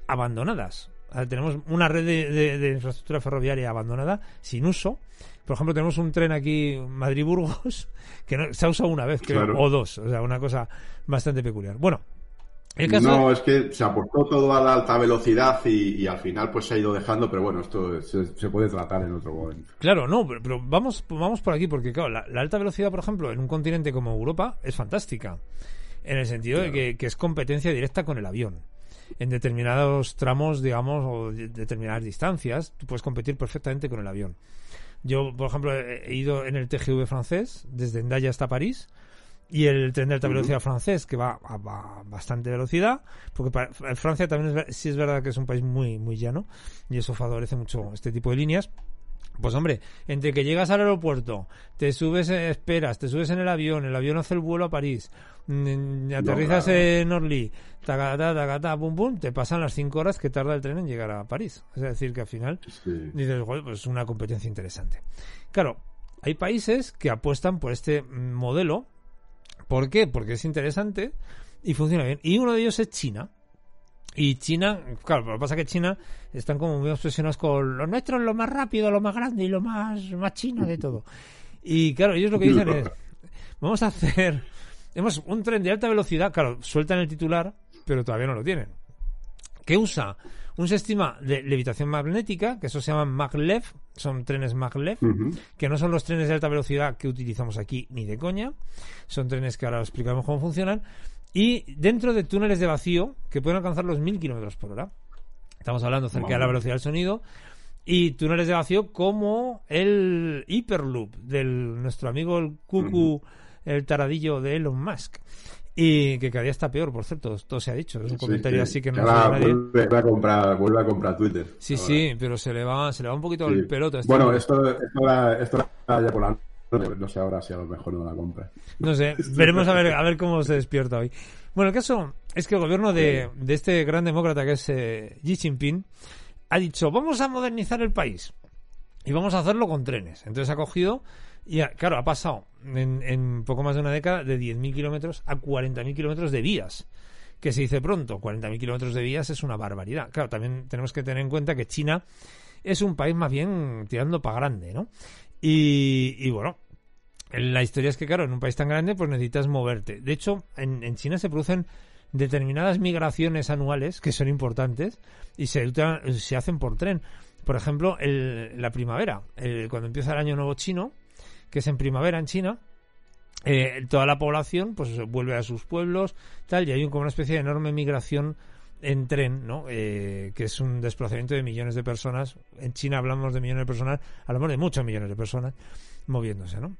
abandonadas. O sea, tenemos una red de, de- de infraestructura ferroviaria abandonada, sin uso. Por ejemplo, tenemos un tren aquí, Madrid-Burgos, que no- se ha usado una vez, creo, Claro. o dos. O sea, una cosa bastante peculiar. Bueno, el caso... No, es que se apostó todo a la alta velocidad y, y al final pues se ha ido dejando, pero bueno, esto se, se puede tratar en otro momento. Claro, no, pero, pero vamos, vamos por aquí, porque claro, la, la alta velocidad, por ejemplo, en un continente como Europa es fantástica. En el sentido de que, que es competencia directa con el avión. En determinados tramos, digamos, o de- determinadas distancias, tú puedes competir perfectamente con el avión. Yo, por ejemplo, he ido en el TGV francés, desde Endaya hasta París, y el tren de alta velocidad francés, que va a, a bastante velocidad, porque pa- Francia también es, sí es verdad que es un país muy, muy llano, y eso favorece mucho este tipo de líneas. Pues hombre, entre que llegas al aeropuerto, te subes, eh, esperas, te subes en el avión, el avión hace el vuelo a París, aterrizas claro. en Orly, tacatá, tacatá, pum pum, te pasan las cinco horas que tarda el tren en llegar a París. Es decir, que al final Sí. dices, joder, pues es una competencia interesante. Claro, hay países que apuestan por este modelo. ¿Por qué? Porque es interesante y funciona bien. Y uno de ellos es China. Y China, claro, lo que pasa es que China están como muy obsesionados con lo nuestro es lo más rápido, lo más grande y lo más, más chino de todo. Y claro, ellos lo que dicen es, vamos a hacer, hemos un tren de alta velocidad, claro, sueltan el titular, pero todavía no lo tienen. Que usa un sistema de levitación magnética, que eso se llama maglev, son trenes maglev, Ujú. que no son los trenes de alta velocidad que utilizamos aquí ni de coña, son trenes que ahora os explicamos cómo funcionan, y dentro de túneles de vacío que pueden alcanzar los 1000 kilómetros por hora. Estamos hablando cerca de la velocidad del sonido. Y túneles de vacío como el Hyperloop del nuestro amigo el Cucu, el taradillo de Elon Musk. Y que cada día está peor, por cierto, todo se ha dicho. Es un comentario sí. así que no sabe nadie. vuelve a comprar, vuelve a comprar Twitter. Sí, Ahora. sí, pero se le va, se le va un poquito Sí. el pelota. este Bueno, esto, esto, era, esto era ya por la no sé ahora si a lo mejor no la compra. No sé, veremos a ver, a ver cómo se despierta hoy. Bueno, el caso es que el gobierno de, de este gran demócrata que es eh, Xi Jinping ha dicho, vamos a modernizar el país y vamos a hacerlo con trenes. Entonces ha cogido y, ha- claro, ha pasado en, en poco más de una década de 10.000 kilómetros a 40.000 kilómetros de vías. Que se dice pronto, 40.000 kilómetros de vías es una barbaridad. Claro, también tenemos que tener en cuenta que China es un país más bien tirando para grande, ¿no? Y, bueno, la historia es que, claro, en un país tan grande, pues necesitas moverte. De hecho, en, China se producen determinadas migraciones anuales que son importantes y se, se hacen por tren. Por ejemplo, el- la primavera, el- cuando empieza el año nuevo chino, que es en primavera en China, eh, toda la población pues vuelve a sus pueblos, tal, y hay como una especie de enorme migración en tren, ¿no? Eh, que es un desplazamiento de millones de personas. En China hablamos de millones de personas, hablamos de muchos millones de personas moviéndose, ¿no?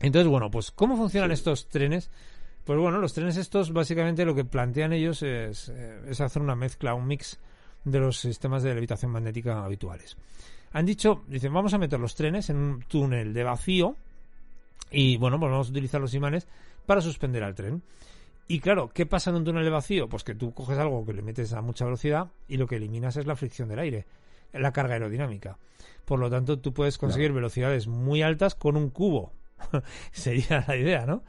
Entonces, bueno, pues ¿cómo funcionan estos trenes? Pues bueno, los trenes estos básicamente lo que plantean ellos es, eh, es hacer una mezcla, un mix de los sistemas de levitación magnética habituales. Han dicho, dicen, vamos a meter los trenes en un túnel de vacío y bueno, pues vamos a utilizar los imanes para suspender al tren. Y claro, ¿qué pasa en un túnel de vacío? Pues que tú coges algo que le metes a mucha velocidad y lo que eliminas es la fricción del aire, la carga aerodinámica. Por lo tanto, tú puedes conseguir velocidades muy altas con un cubo. Sería la idea, ¿no?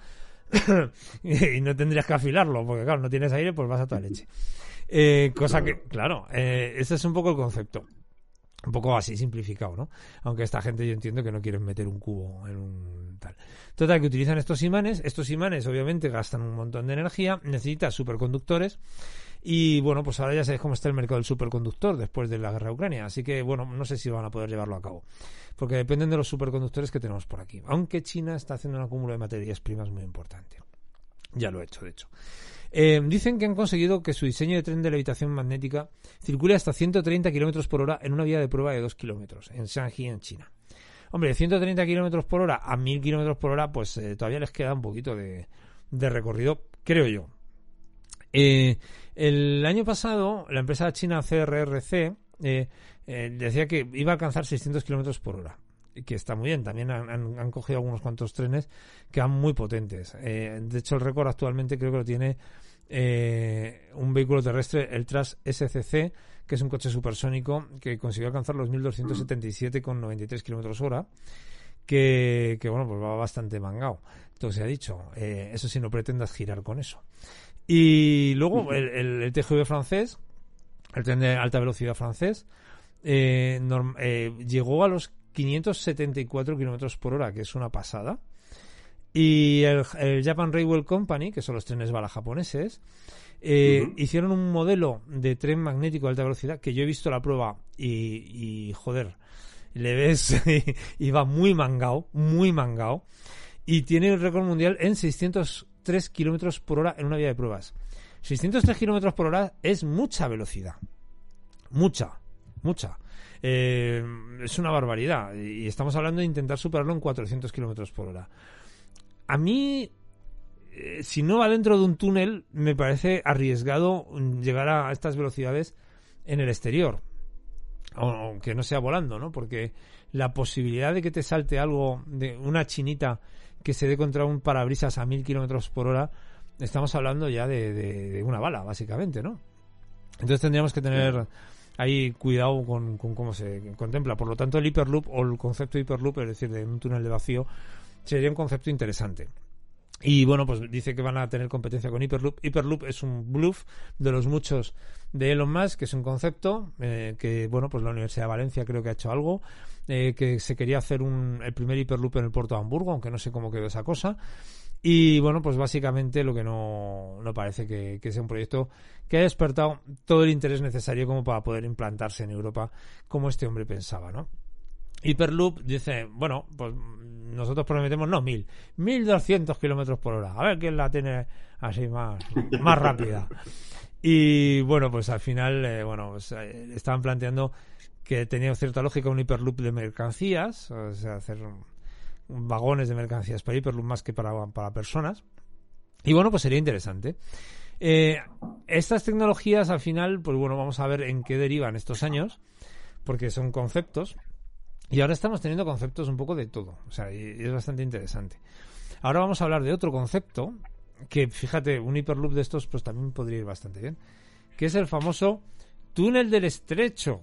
y no tendrías que afilarlo, porque claro, no tienes aire, pues vas a toda leche. Eh, cosa que, claro, eh, ese es un poco el concepto. Un poco así simplificado, ¿no? Aunque esta gente yo entiendo que no quieren meter un cubo en un tal. Total, que utilizan estos imanes. Estos imanes obviamente gastan un montón de energía, necesitan superconductores. Y bueno, pues ahora ya sabéis cómo está el mercado del superconductor después de la guerra de Ucrania. Así que bueno, no sé si van a poder llevarlo a cabo. Porque dependen de los superconductores que tenemos por aquí. Aunque China está haciendo un acúmulo de materias primas muy importante. Ya lo he hecho, de hecho. Eh, dicen que han conseguido que su diseño de tren de levitación magnética circule hasta 130 kilómetros por hora en una vía de prueba de 2 kilómetros, en Shanxi, en China. Hombre, de 130 kilómetros por hora a 1000 kilómetros por hora, pues eh, todavía les queda un poquito de, recorrido, creo yo. Eh, el año pasado, la empresa china CRRC decía que iba a alcanzar 600 kilómetros por hora. Que está muy bien, también han, han- han cogido algunos cuantos trenes que van muy potentes. Eh, de hecho, el récord actualmente creo que lo tiene eh, un vehículo terrestre, el Tras SCC, que es un coche supersónico que consiguió alcanzar los 1277,93 kilómetros hora. Que, que, bueno, pues va bastante mangado. Todo se ha dicho. Eh, eso sí, no pretendas girar con eso. Y luego el, el- el TGV francés, el tren de alta velocidad francés, eh, norm- eh, llegó a los 574 kilómetros por hora, que es una pasada. Y el, el Japan Railway Company, que son los trenes bala japoneses, eh, hicieron un modelo de tren magnético de alta velocidad que yo he visto la prueba y, y, joder, le ves y va muy mangao, muy mangao. Y tiene el récord mundial en 603 kilómetros por hora en una vía de pruebas. 603 kilómetros por hora es mucha velocidad. Mucha, mucha. Eh, es una barbaridad. Y estamos hablando de intentar superarlo en 400 kilómetros por hora. A mí, eh, si no va dentro de un túnel, me parece arriesgado llegar a estas velocidades en el exterior. Aunque no sea volando, ¿no? Porque la posibilidad de que te salte algo de una chinita que se dé contra un parabrisas a mil kilómetros por hora, estamos hablando ya de una bala, básicamente, ¿no? Entonces tendríamos que tener ahí cuidado con, con cómo se contempla. Por lo tanto, el Hyperloop o el concepto de Hyperloop, es decir, de un túnel de vacío, sería un concepto interesante. Y bueno, pues dice que van a tener competencia con Hyperloop. Hyperloop es un bluff de los muchos de Elon Musk, que es un concepto eh, que, bueno, pues la Universidad de Valencia creo que ha hecho algo, eh, que se quería hacer un, el primer Hyperloop en el puerto de Hamburgo, aunque no sé cómo quedó esa cosa. Y bueno, pues básicamente lo que no, no parece que, sea un proyecto que haya despertado todo el interés necesario como para poder implantarse en Europa como este hombre pensaba, ¿no? Hyperloop dice, bueno, pues nosotros prometemos no mil, 1200 kilómetros por hora. A ver quién la tiene así más, más rápida. Y bueno, pues al final, eh, bueno, pues, eh, estaban planteando que tenía cierta lógica un Hyperloop de mercancías, o sea, hacer vagones de mercancías para Hyperloop más que para, para personas. Y bueno, pues sería interesante. Eh, estas tecnologías al final, pues bueno, vamos a ver en qué derivan estos años, porque son conceptos. Y ahora estamos teniendo conceptos un poco de todo. O sea, y, es bastante interesante. Ahora vamos a hablar de otro concepto que, fíjate, un hiperloop de estos pues también podría ir bastante bien. Que es el famoso túnel del estrecho.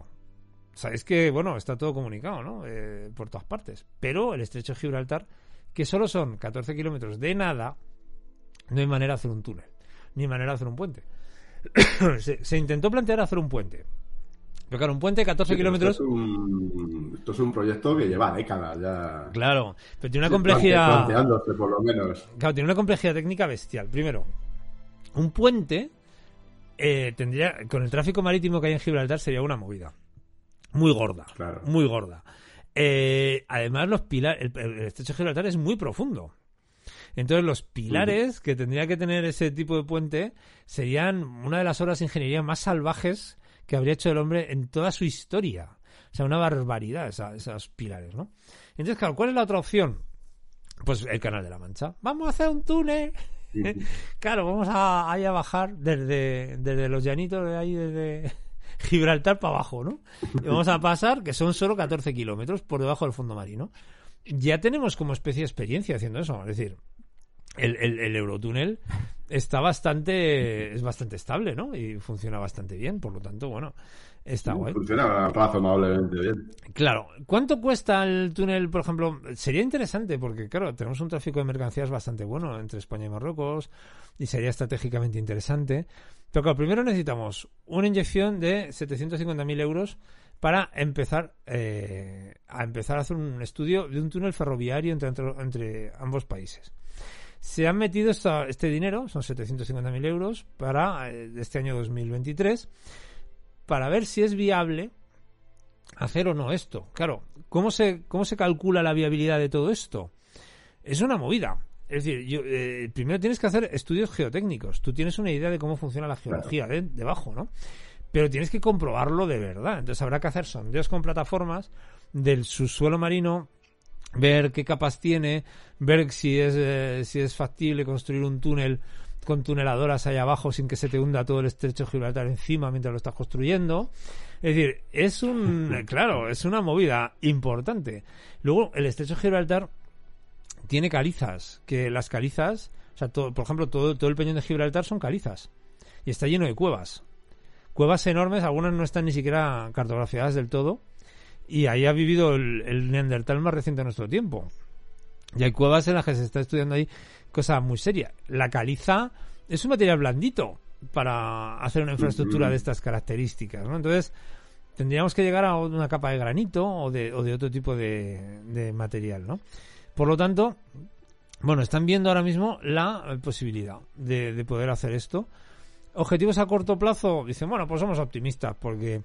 Sabéis que, bueno, está todo comunicado, ¿no? Eh, por todas partes. Pero el estrecho de Gibraltar, que solo son 14 kilómetros de nada, no hay manera de hacer un túnel. Ni manera de hacer un puente. se, se intentó plantear hacer un puente. Pero claro, un puente de 14 Sí, pero kilómetros... Esto es, un, esto es un proyecto que lleva décadas ya. Claro, pero tiene una complejidad. Planteándose, por lo menos. Claro, tiene una complejidad técnica bestial. Primero, un puente eh, tendría, con el tráfico marítimo que hay en Gibraltar, sería una movida. Muy gorda. Claro. Muy gorda. Eh, además, los pilares, el, el estrecho de Gibraltar es muy profundo. Entonces los pilares que tendría que tener ese tipo de puente serían una de las obras de ingeniería más salvajes que habría hecho el hombre en toda su historia. O sea, una barbaridad esa- esos pilares, ¿no? Entonces, claro, ¿cuál es la otra opción? Pues el Canal de la Mancha. Vamos a hacer un túnel. claro, vamos a, ahí a bajar desde, desde los llanitos de ahí, desde Gibraltar para abajo, ¿no? Y vamos a pasar, que son solo 14 kilómetros por debajo del fondo marino. Ya tenemos como especie de experiencia haciendo eso. Es decir, el, el, el Eurotúnel está bastante, es bastante estable, ¿no? Y funciona bastante bien, por lo tanto, bueno, está guay. Funciona razonablemente bien. Claro, ¿cuánto cuesta el túnel, por ejemplo? Sería interesante porque, claro, tenemos un tráfico de mercancías bastante bueno entre España y Marruecos y sería estratégicamente interesante. Pero primero necesitamos una inyección de 750.000 euros para empezar eh, a empezar a hacer un estudio de un túnel ferroviario entre, entre, entre ambos países. Se han metido esta- este dinero, son 750.000 euros, para eh, este año 2023, para ver si es viable hacer o no esto. Claro, ¿cómo se, cómo se calcula la viabilidad de todo esto? Es una movida. Es decir, yo, eh, primero tienes que hacer estudios geotécnicos. Tú tienes una idea de cómo funciona la geología de- debajo, ¿no? Pero tienes que comprobarlo de verdad. Entonces habrá que hacer sondeos con plataformas del subsuelo marino, ver qué capas tiene, ver si es, eh, si es factible construir un túnel con tuneladoras ahí abajo sin que se te hunda todo el estrecho de Gibraltar encima mientras lo estás construyendo. Es decir, es un, claro, es una movida importante. Luego, el estrecho de Gibraltar tiene calizas, que las calizas, o sea, todo, por ejemplo, todo, todo el peñón de Gibraltar son calizas. Y está lleno de cuevas. Cuevas enormes, algunas no están ni siquiera cartografiadas del todo. Y ahí ha vivido el, el Neandertal más reciente de nuestro tiempo. Y hay cuevas en las que se está estudiando ahí cosas muy serias. La caliza es un material blandito para hacer una infraestructura de estas características, ¿no? Entonces, tendríamos que llegar a una capa de granito o de, o de otro tipo de, de material, ¿no? Por lo tanto, bueno, están viendo ahora mismo la posibilidad de, de poder hacer esto. Objetivos a corto plazo, dicen, bueno, pues somos optimistas porque,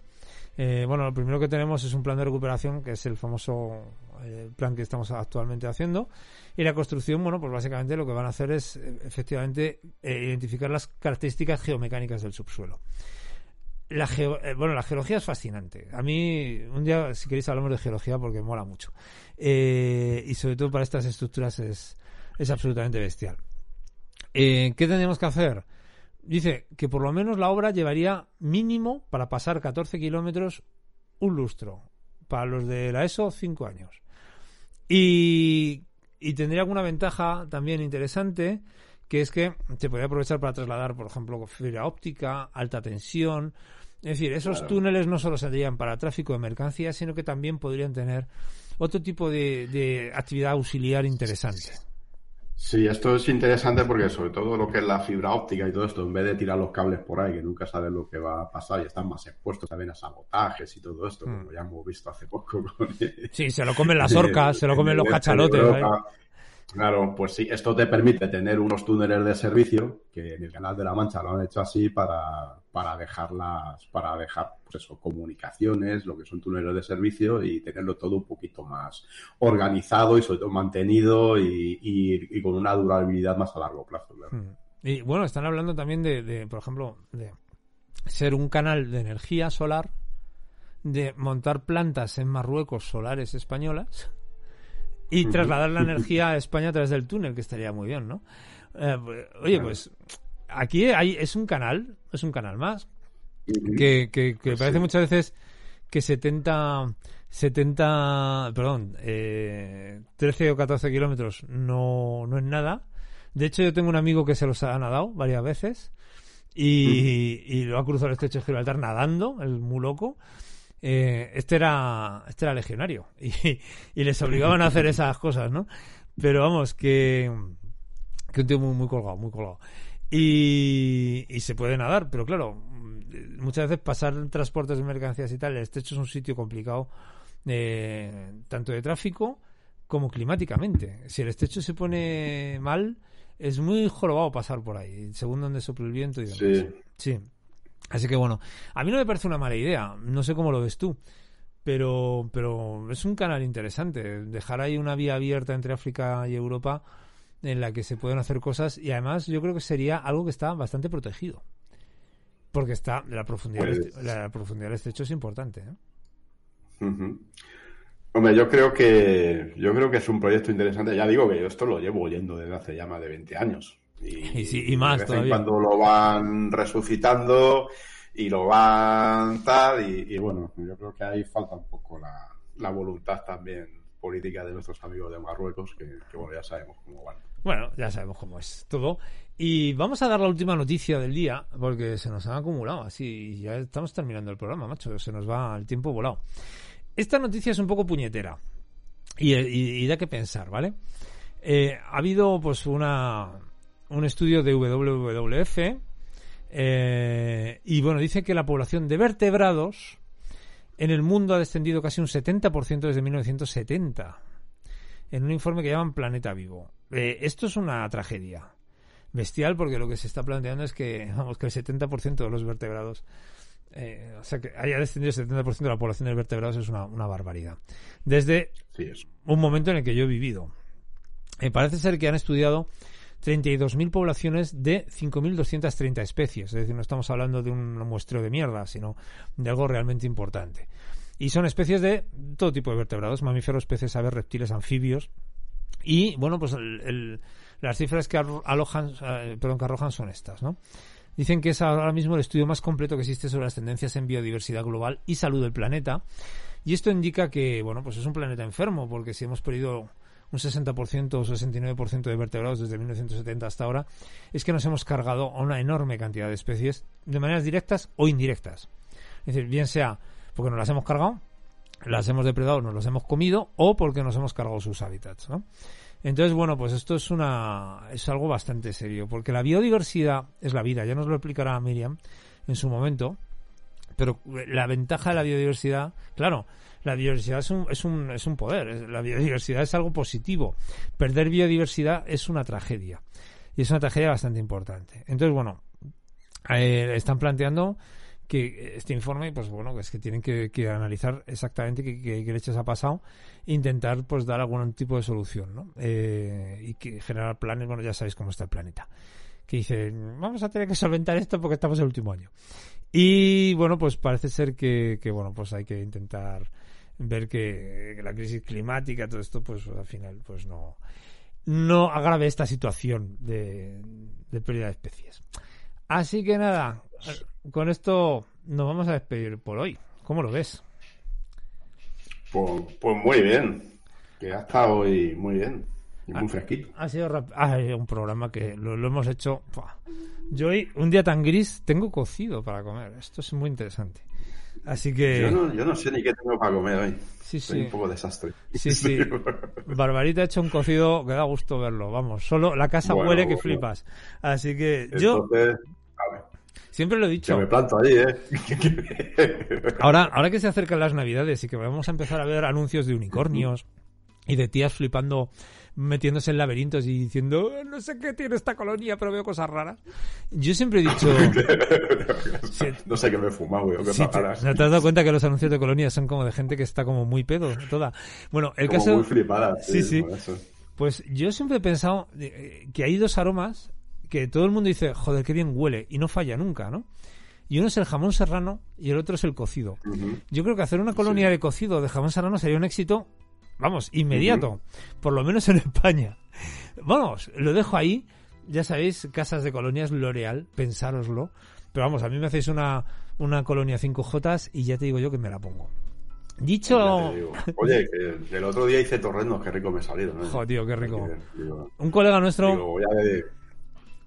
eh, bueno, lo primero que tenemos es un plan de recuperación, que es el famoso eh, plan que estamos actualmente haciendo. Y la construcción, bueno, pues básicamente lo que van a hacer es eh, efectivamente eh, identificar las características geomecánicas del subsuelo. La eh, bueno, la geología es fascinante. A mí, un día, si queréis, hablamos de geología porque mola mucho. Eh, y sobre todo para estas estructuras es, es absolutamente bestial. Eh, ¿Qué tendríamos que hacer? Dice que por lo menos la obra llevaría mínimo para pasar 14 kilómetros un lustro. Para los de la ESO, 5 años. Y, y tendría alguna ventaja también interesante, que es que se podría aprovechar para trasladar, por ejemplo, fibra óptica, alta tensión. Es decir, esos Claro. túneles no solo serían para tráfico de mercancías, sino que también podrían tener otro tipo de, de actividad auxiliar interesante. Sí, esto es interesante porque sobre todo lo que es la fibra óptica y todo esto, en vez de tirar los cables por ahí, que nunca sabes lo que va a pasar y están más expuestos también a sabotajes y todo esto, Mm. como ya hemos visto hace poco con Sí, se lo comen las orcas, se lo comen los de cachalotes. ¿eh? Claro, pues sí, esto te permite tener unos túneles de servicio, que en el Canal de la Mancha lo han hecho así para, para dejarlas, para dejar, pues eso, comunicaciones, lo que son túneles de servicio y tenerlo todo un poquito más organizado y sobre todo mantenido y, y- con una durabilidad más a largo plazo. claro. Mm. Y bueno, están hablando también de, por ejemplo, de ser un canal de energía solar, de montar plantas en Marruecos solares españolas y trasladar la energía a España a través del túnel, que estaría muy bien, ¿no? Eh, pues, oye, Claro. pues aquí hay, es un canal, es un canal más, que, que, que Pues parece sí. muchas veces que 70, 70 perdón, eh, 13 o 14 kilómetros no, no es nada. De hecho, yo tengo un amigo que se los ha nadado varias veces y, y lo ha cruzado el estrecho de Gibraltar nadando, el muy loco. Eh, este era este era legionario y, y les obligaban a hacer esas cosas, ¿no? Pero vamos, que, que un tío muy, muy colgado, muy colgado. Y, y se puede nadar, pero claro, muchas veces pasar transportes de mercancías y tal, el estrecho es un sitio complicado, eh, tanto de tráfico como climáticamente. Si el estrecho se pone mal, es muy jorobado pasar por ahí, según donde sople el viento y demás. Sí. Sí. Así que bueno, a mí no me parece una mala idea, no sé cómo lo ves tú, pero, pero es un canal interesante. Dejar ahí una vía abierta entre África y Europa en la que se pueden hacer cosas y además yo creo que sería algo que está bastante protegido. Porque está la profundidad, del Pues- est- la profundidad del estrecho es importante. ¿eh? Hombre, yo creo que yo creo que es un proyecto interesante. Ya digo que yo esto lo llevo oyendo desde hace ya más de 20 años. Y, Y sí, y más de vez todavía. en cuando lo van resucitando y lo van tal. Y, y bueno, yo creo que ahí falta un poco la, la voluntad también política de nuestros amigos de Marruecos, que, que, bueno, ya sabemos cómo van. Bueno, ya sabemos cómo es todo. Y vamos a dar la última noticia del día, porque se nos han acumulado así. y Ya estamos terminando el programa, macho. Se nos va el tiempo volado. Esta noticia es un poco puñetera. Y, y- y da que pensar, ¿vale? Eh, ha habido pues una un estudio de WWF eh, y bueno, dice que la población de vertebrados en el mundo ha descendido casi un 70% desde 1970 en un informe que llaman Planeta Vivo. Eh, esto es una tragedia bestial porque lo que se está planteando es que, vamos, que el 70% de los vertebrados, eh, o sea, que haya descendido el 70% de la población de vertebrados es una, una barbaridad. Desde Sí, un momento en el que yo he vivido. Eh, parece ser que han estudiado 32.000 poblaciones de 5.230 especies. Es decir, no estamos hablando de un muestreo de mierda, sino de algo realmente importante. Y son especies de todo tipo de vertebrados, mamíferos, peces, aves, reptiles, anfibios. Y, bueno, pues el- las cifras que, alojan, eh, perdón, que arrojan son estas, ¿no? Dicen que es ahora mismo el estudio más completo que existe sobre las tendencias en biodiversidad global y salud del planeta. Y esto indica que, bueno, pues es un planeta enfermo, porque si hemos perdido un 60% o 69% de vertebrados desde 1970 hasta ahora, es que nos hemos cargado a una enorme cantidad de especies de maneras directas o indirectas. Es decir, bien sea porque nos las hemos cargado, las hemos depredado, nos las hemos comido, o porque nos hemos cargado sus hábitats, ¿no? Entonces, bueno, pues esto es una es algo bastante serio, porque la biodiversidad es la vida, ya nos lo explicará Miriam en su momento, pero la ventaja de la biodiversidad, claro, la biodiversidad es un, es un, es un poder, la biodiversidad es algo positivo. Perder biodiversidad es una tragedia. Y es una tragedia bastante importante. Entonces, bueno, eh, están planteando que este informe, pues bueno, es que tienen que, analizar exactamente qué, qué- qué leches ha pasado e intentar pues dar algún tipo de solución, ¿no? Eh, y que generar planes, bueno, ya sabéis cómo está el planeta. Que dicen, vamos a tener que solventar esto porque estamos en el último año. Y bueno, pues parece ser que, que, bueno, pues hay que intentar ver que la crisis climática, todo esto, pues al final, pues no, no agrave esta situación de, de pérdida de especies. Así que nada, con esto nos vamos a despedir por hoy. ¿Cómo lo ves? Pues, pues muy bien. Que ha estado hoy muy bien. Y muy fresquito. Ha sido rap- ah, un programa que lo, lo hemos hecho. Yo hoy, un día tan gris, tengo cocido para comer. Esto es muy interesante. Así que. Yo no, yo no sé ni qué tengo para comer hoy. Sí, Soy sí. un poco desastre. Sí, sí. Barbarita ha hecho un cocido que da gusto verlo. Vamos, solo la casa Bueno, huele que flipas. Así que yo Entonces, a ver, siempre lo he que dicho. me planto ahí, ¿eh? Ahora, ahora que se acercan las navidades y que vamos a empezar a ver anuncios de unicornios y de tías flipando, metiéndose en laberintos y diciendo, "Eh, no sé qué tiene esta colonia, pero veo cosas raras. Yo siempre he dicho, Sí. no sé qué me he fumado, güey, o qué Sí, te. ¿no te has dado cuenta que los anuncios de colonias son como de gente que está como muy pedo, toda? Bueno, el Como caso, muy flipada. Sí, sí. eso. pues yo siempre he pensado eh, que hay dos aromas que todo el mundo dice, joder, qué bien huele, y no falla nunca, ¿no? Y uno es el jamón serrano y el otro es el cocido. Ujú. Yo creo que hacer una colonia Sí. de cocido de jamón serrano sería un éxito, vamos, inmediato, por lo menos en España. Vamos, lo dejo ahí. Ya sabéis, casas de colonias L'Oreal, pensároslo. Pero vamos, a mí me hacéis una, una colonia 5J y ya te digo yo que me la pongo. Dicho... Oye, que el otro día hice torrendos, qué rico me salieron. ¿eh? Joder, tío, qué rico. Un colega nuestro... digo,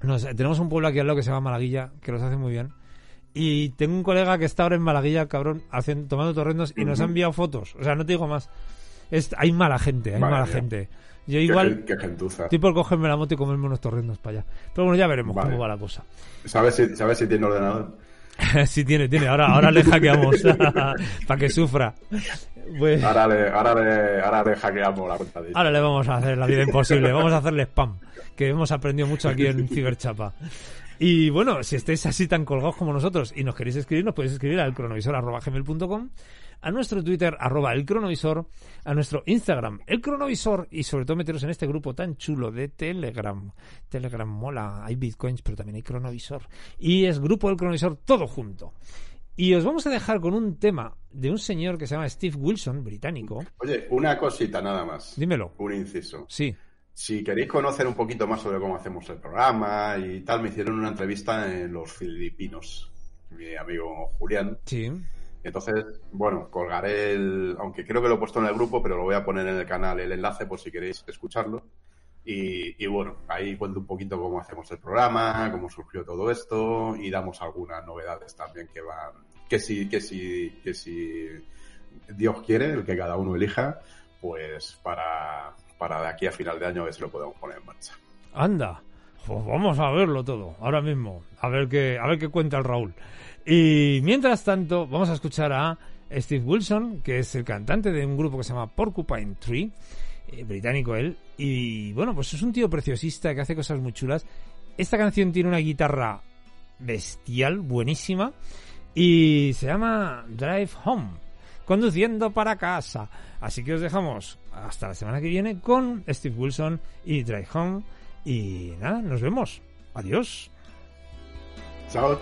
No sé, tenemos un pueblo aquí al lado que se llama Malaguilla, que los hace muy bien. Y tengo un colega que está ahora en Malaguilla, cabrón, hacen, tomando torrendos y nos ha enviado fotos. O sea, no te digo más. Es, hay mala gente, hay Madre mala mía. gente. Yo igual gen- Qué gentuza. estoy por cogerme la moto y comerme unos torrendos para allá. Pero bueno, ya veremos Vale. cómo va la cosa. ¿Sabes si, ¿Sabes si tiene ordenador? sí, tiene, tiene. Ahora, ahora le hackeamos para que sufra. Pues, Ahora le, ahora le, ahora le hackeamos la cuenta de ahora le vamos a hacer la vida imposible. Vamos a hacerle spam, que hemos aprendido mucho aquí en Ciberchapa. Y bueno, si estáis así tan colgados como nosotros y nos queréis escribir, nos podéis escribir al cronovisor.gmail.com a nuestro Twitter, arroba el cronovisor, a nuestro Instagram, el cronovisor, y sobre todo meteros en este grupo tan chulo de Telegram. Telegram mola, hay bitcoins, pero también hay cronovisor. Y es grupo del cronovisor todo junto. Y os vamos a dejar con un tema de un señor que se llama Steve Wilson, británico. Oye, una cosita nada más. Dímelo. Un inciso. Sí. Si queréis conocer un poquito más sobre cómo hacemos el programa y tal, me hicieron una entrevista en los Filipinos, mi amigo Julián. Sí. Entonces, bueno, colgaré el, aunque creo que lo he puesto en el grupo, pero lo voy a poner en el canal el enlace por si queréis escucharlo. Y, bueno, ahí cuento un poquito cómo hacemos el programa, cómo surgió todo esto y damos algunas novedades también que van, que si, que si, que si Dios quiere, el que cada uno elija, pues para, para de aquí a final de año a ver si lo podemos poner en marcha. Anda. Pues vamos a verlo todo, ahora mismo. A ver qué, a ver qué cuenta el Raúl. Y mientras tanto, vamos a escuchar a Steve Wilson, que es el cantante de un grupo que se llama Porcupine Tree, eh, británico él. Y bueno, pues es un tío preciosista que hace cosas muy chulas. Esta canción tiene una guitarra bestial, buenísima, y se llama Drive Home, conduciendo para casa. Así que os dejamos hasta la semana que viene con Steve Wilson y Drive Home. Y nada, nos vemos. Adiós. Chao.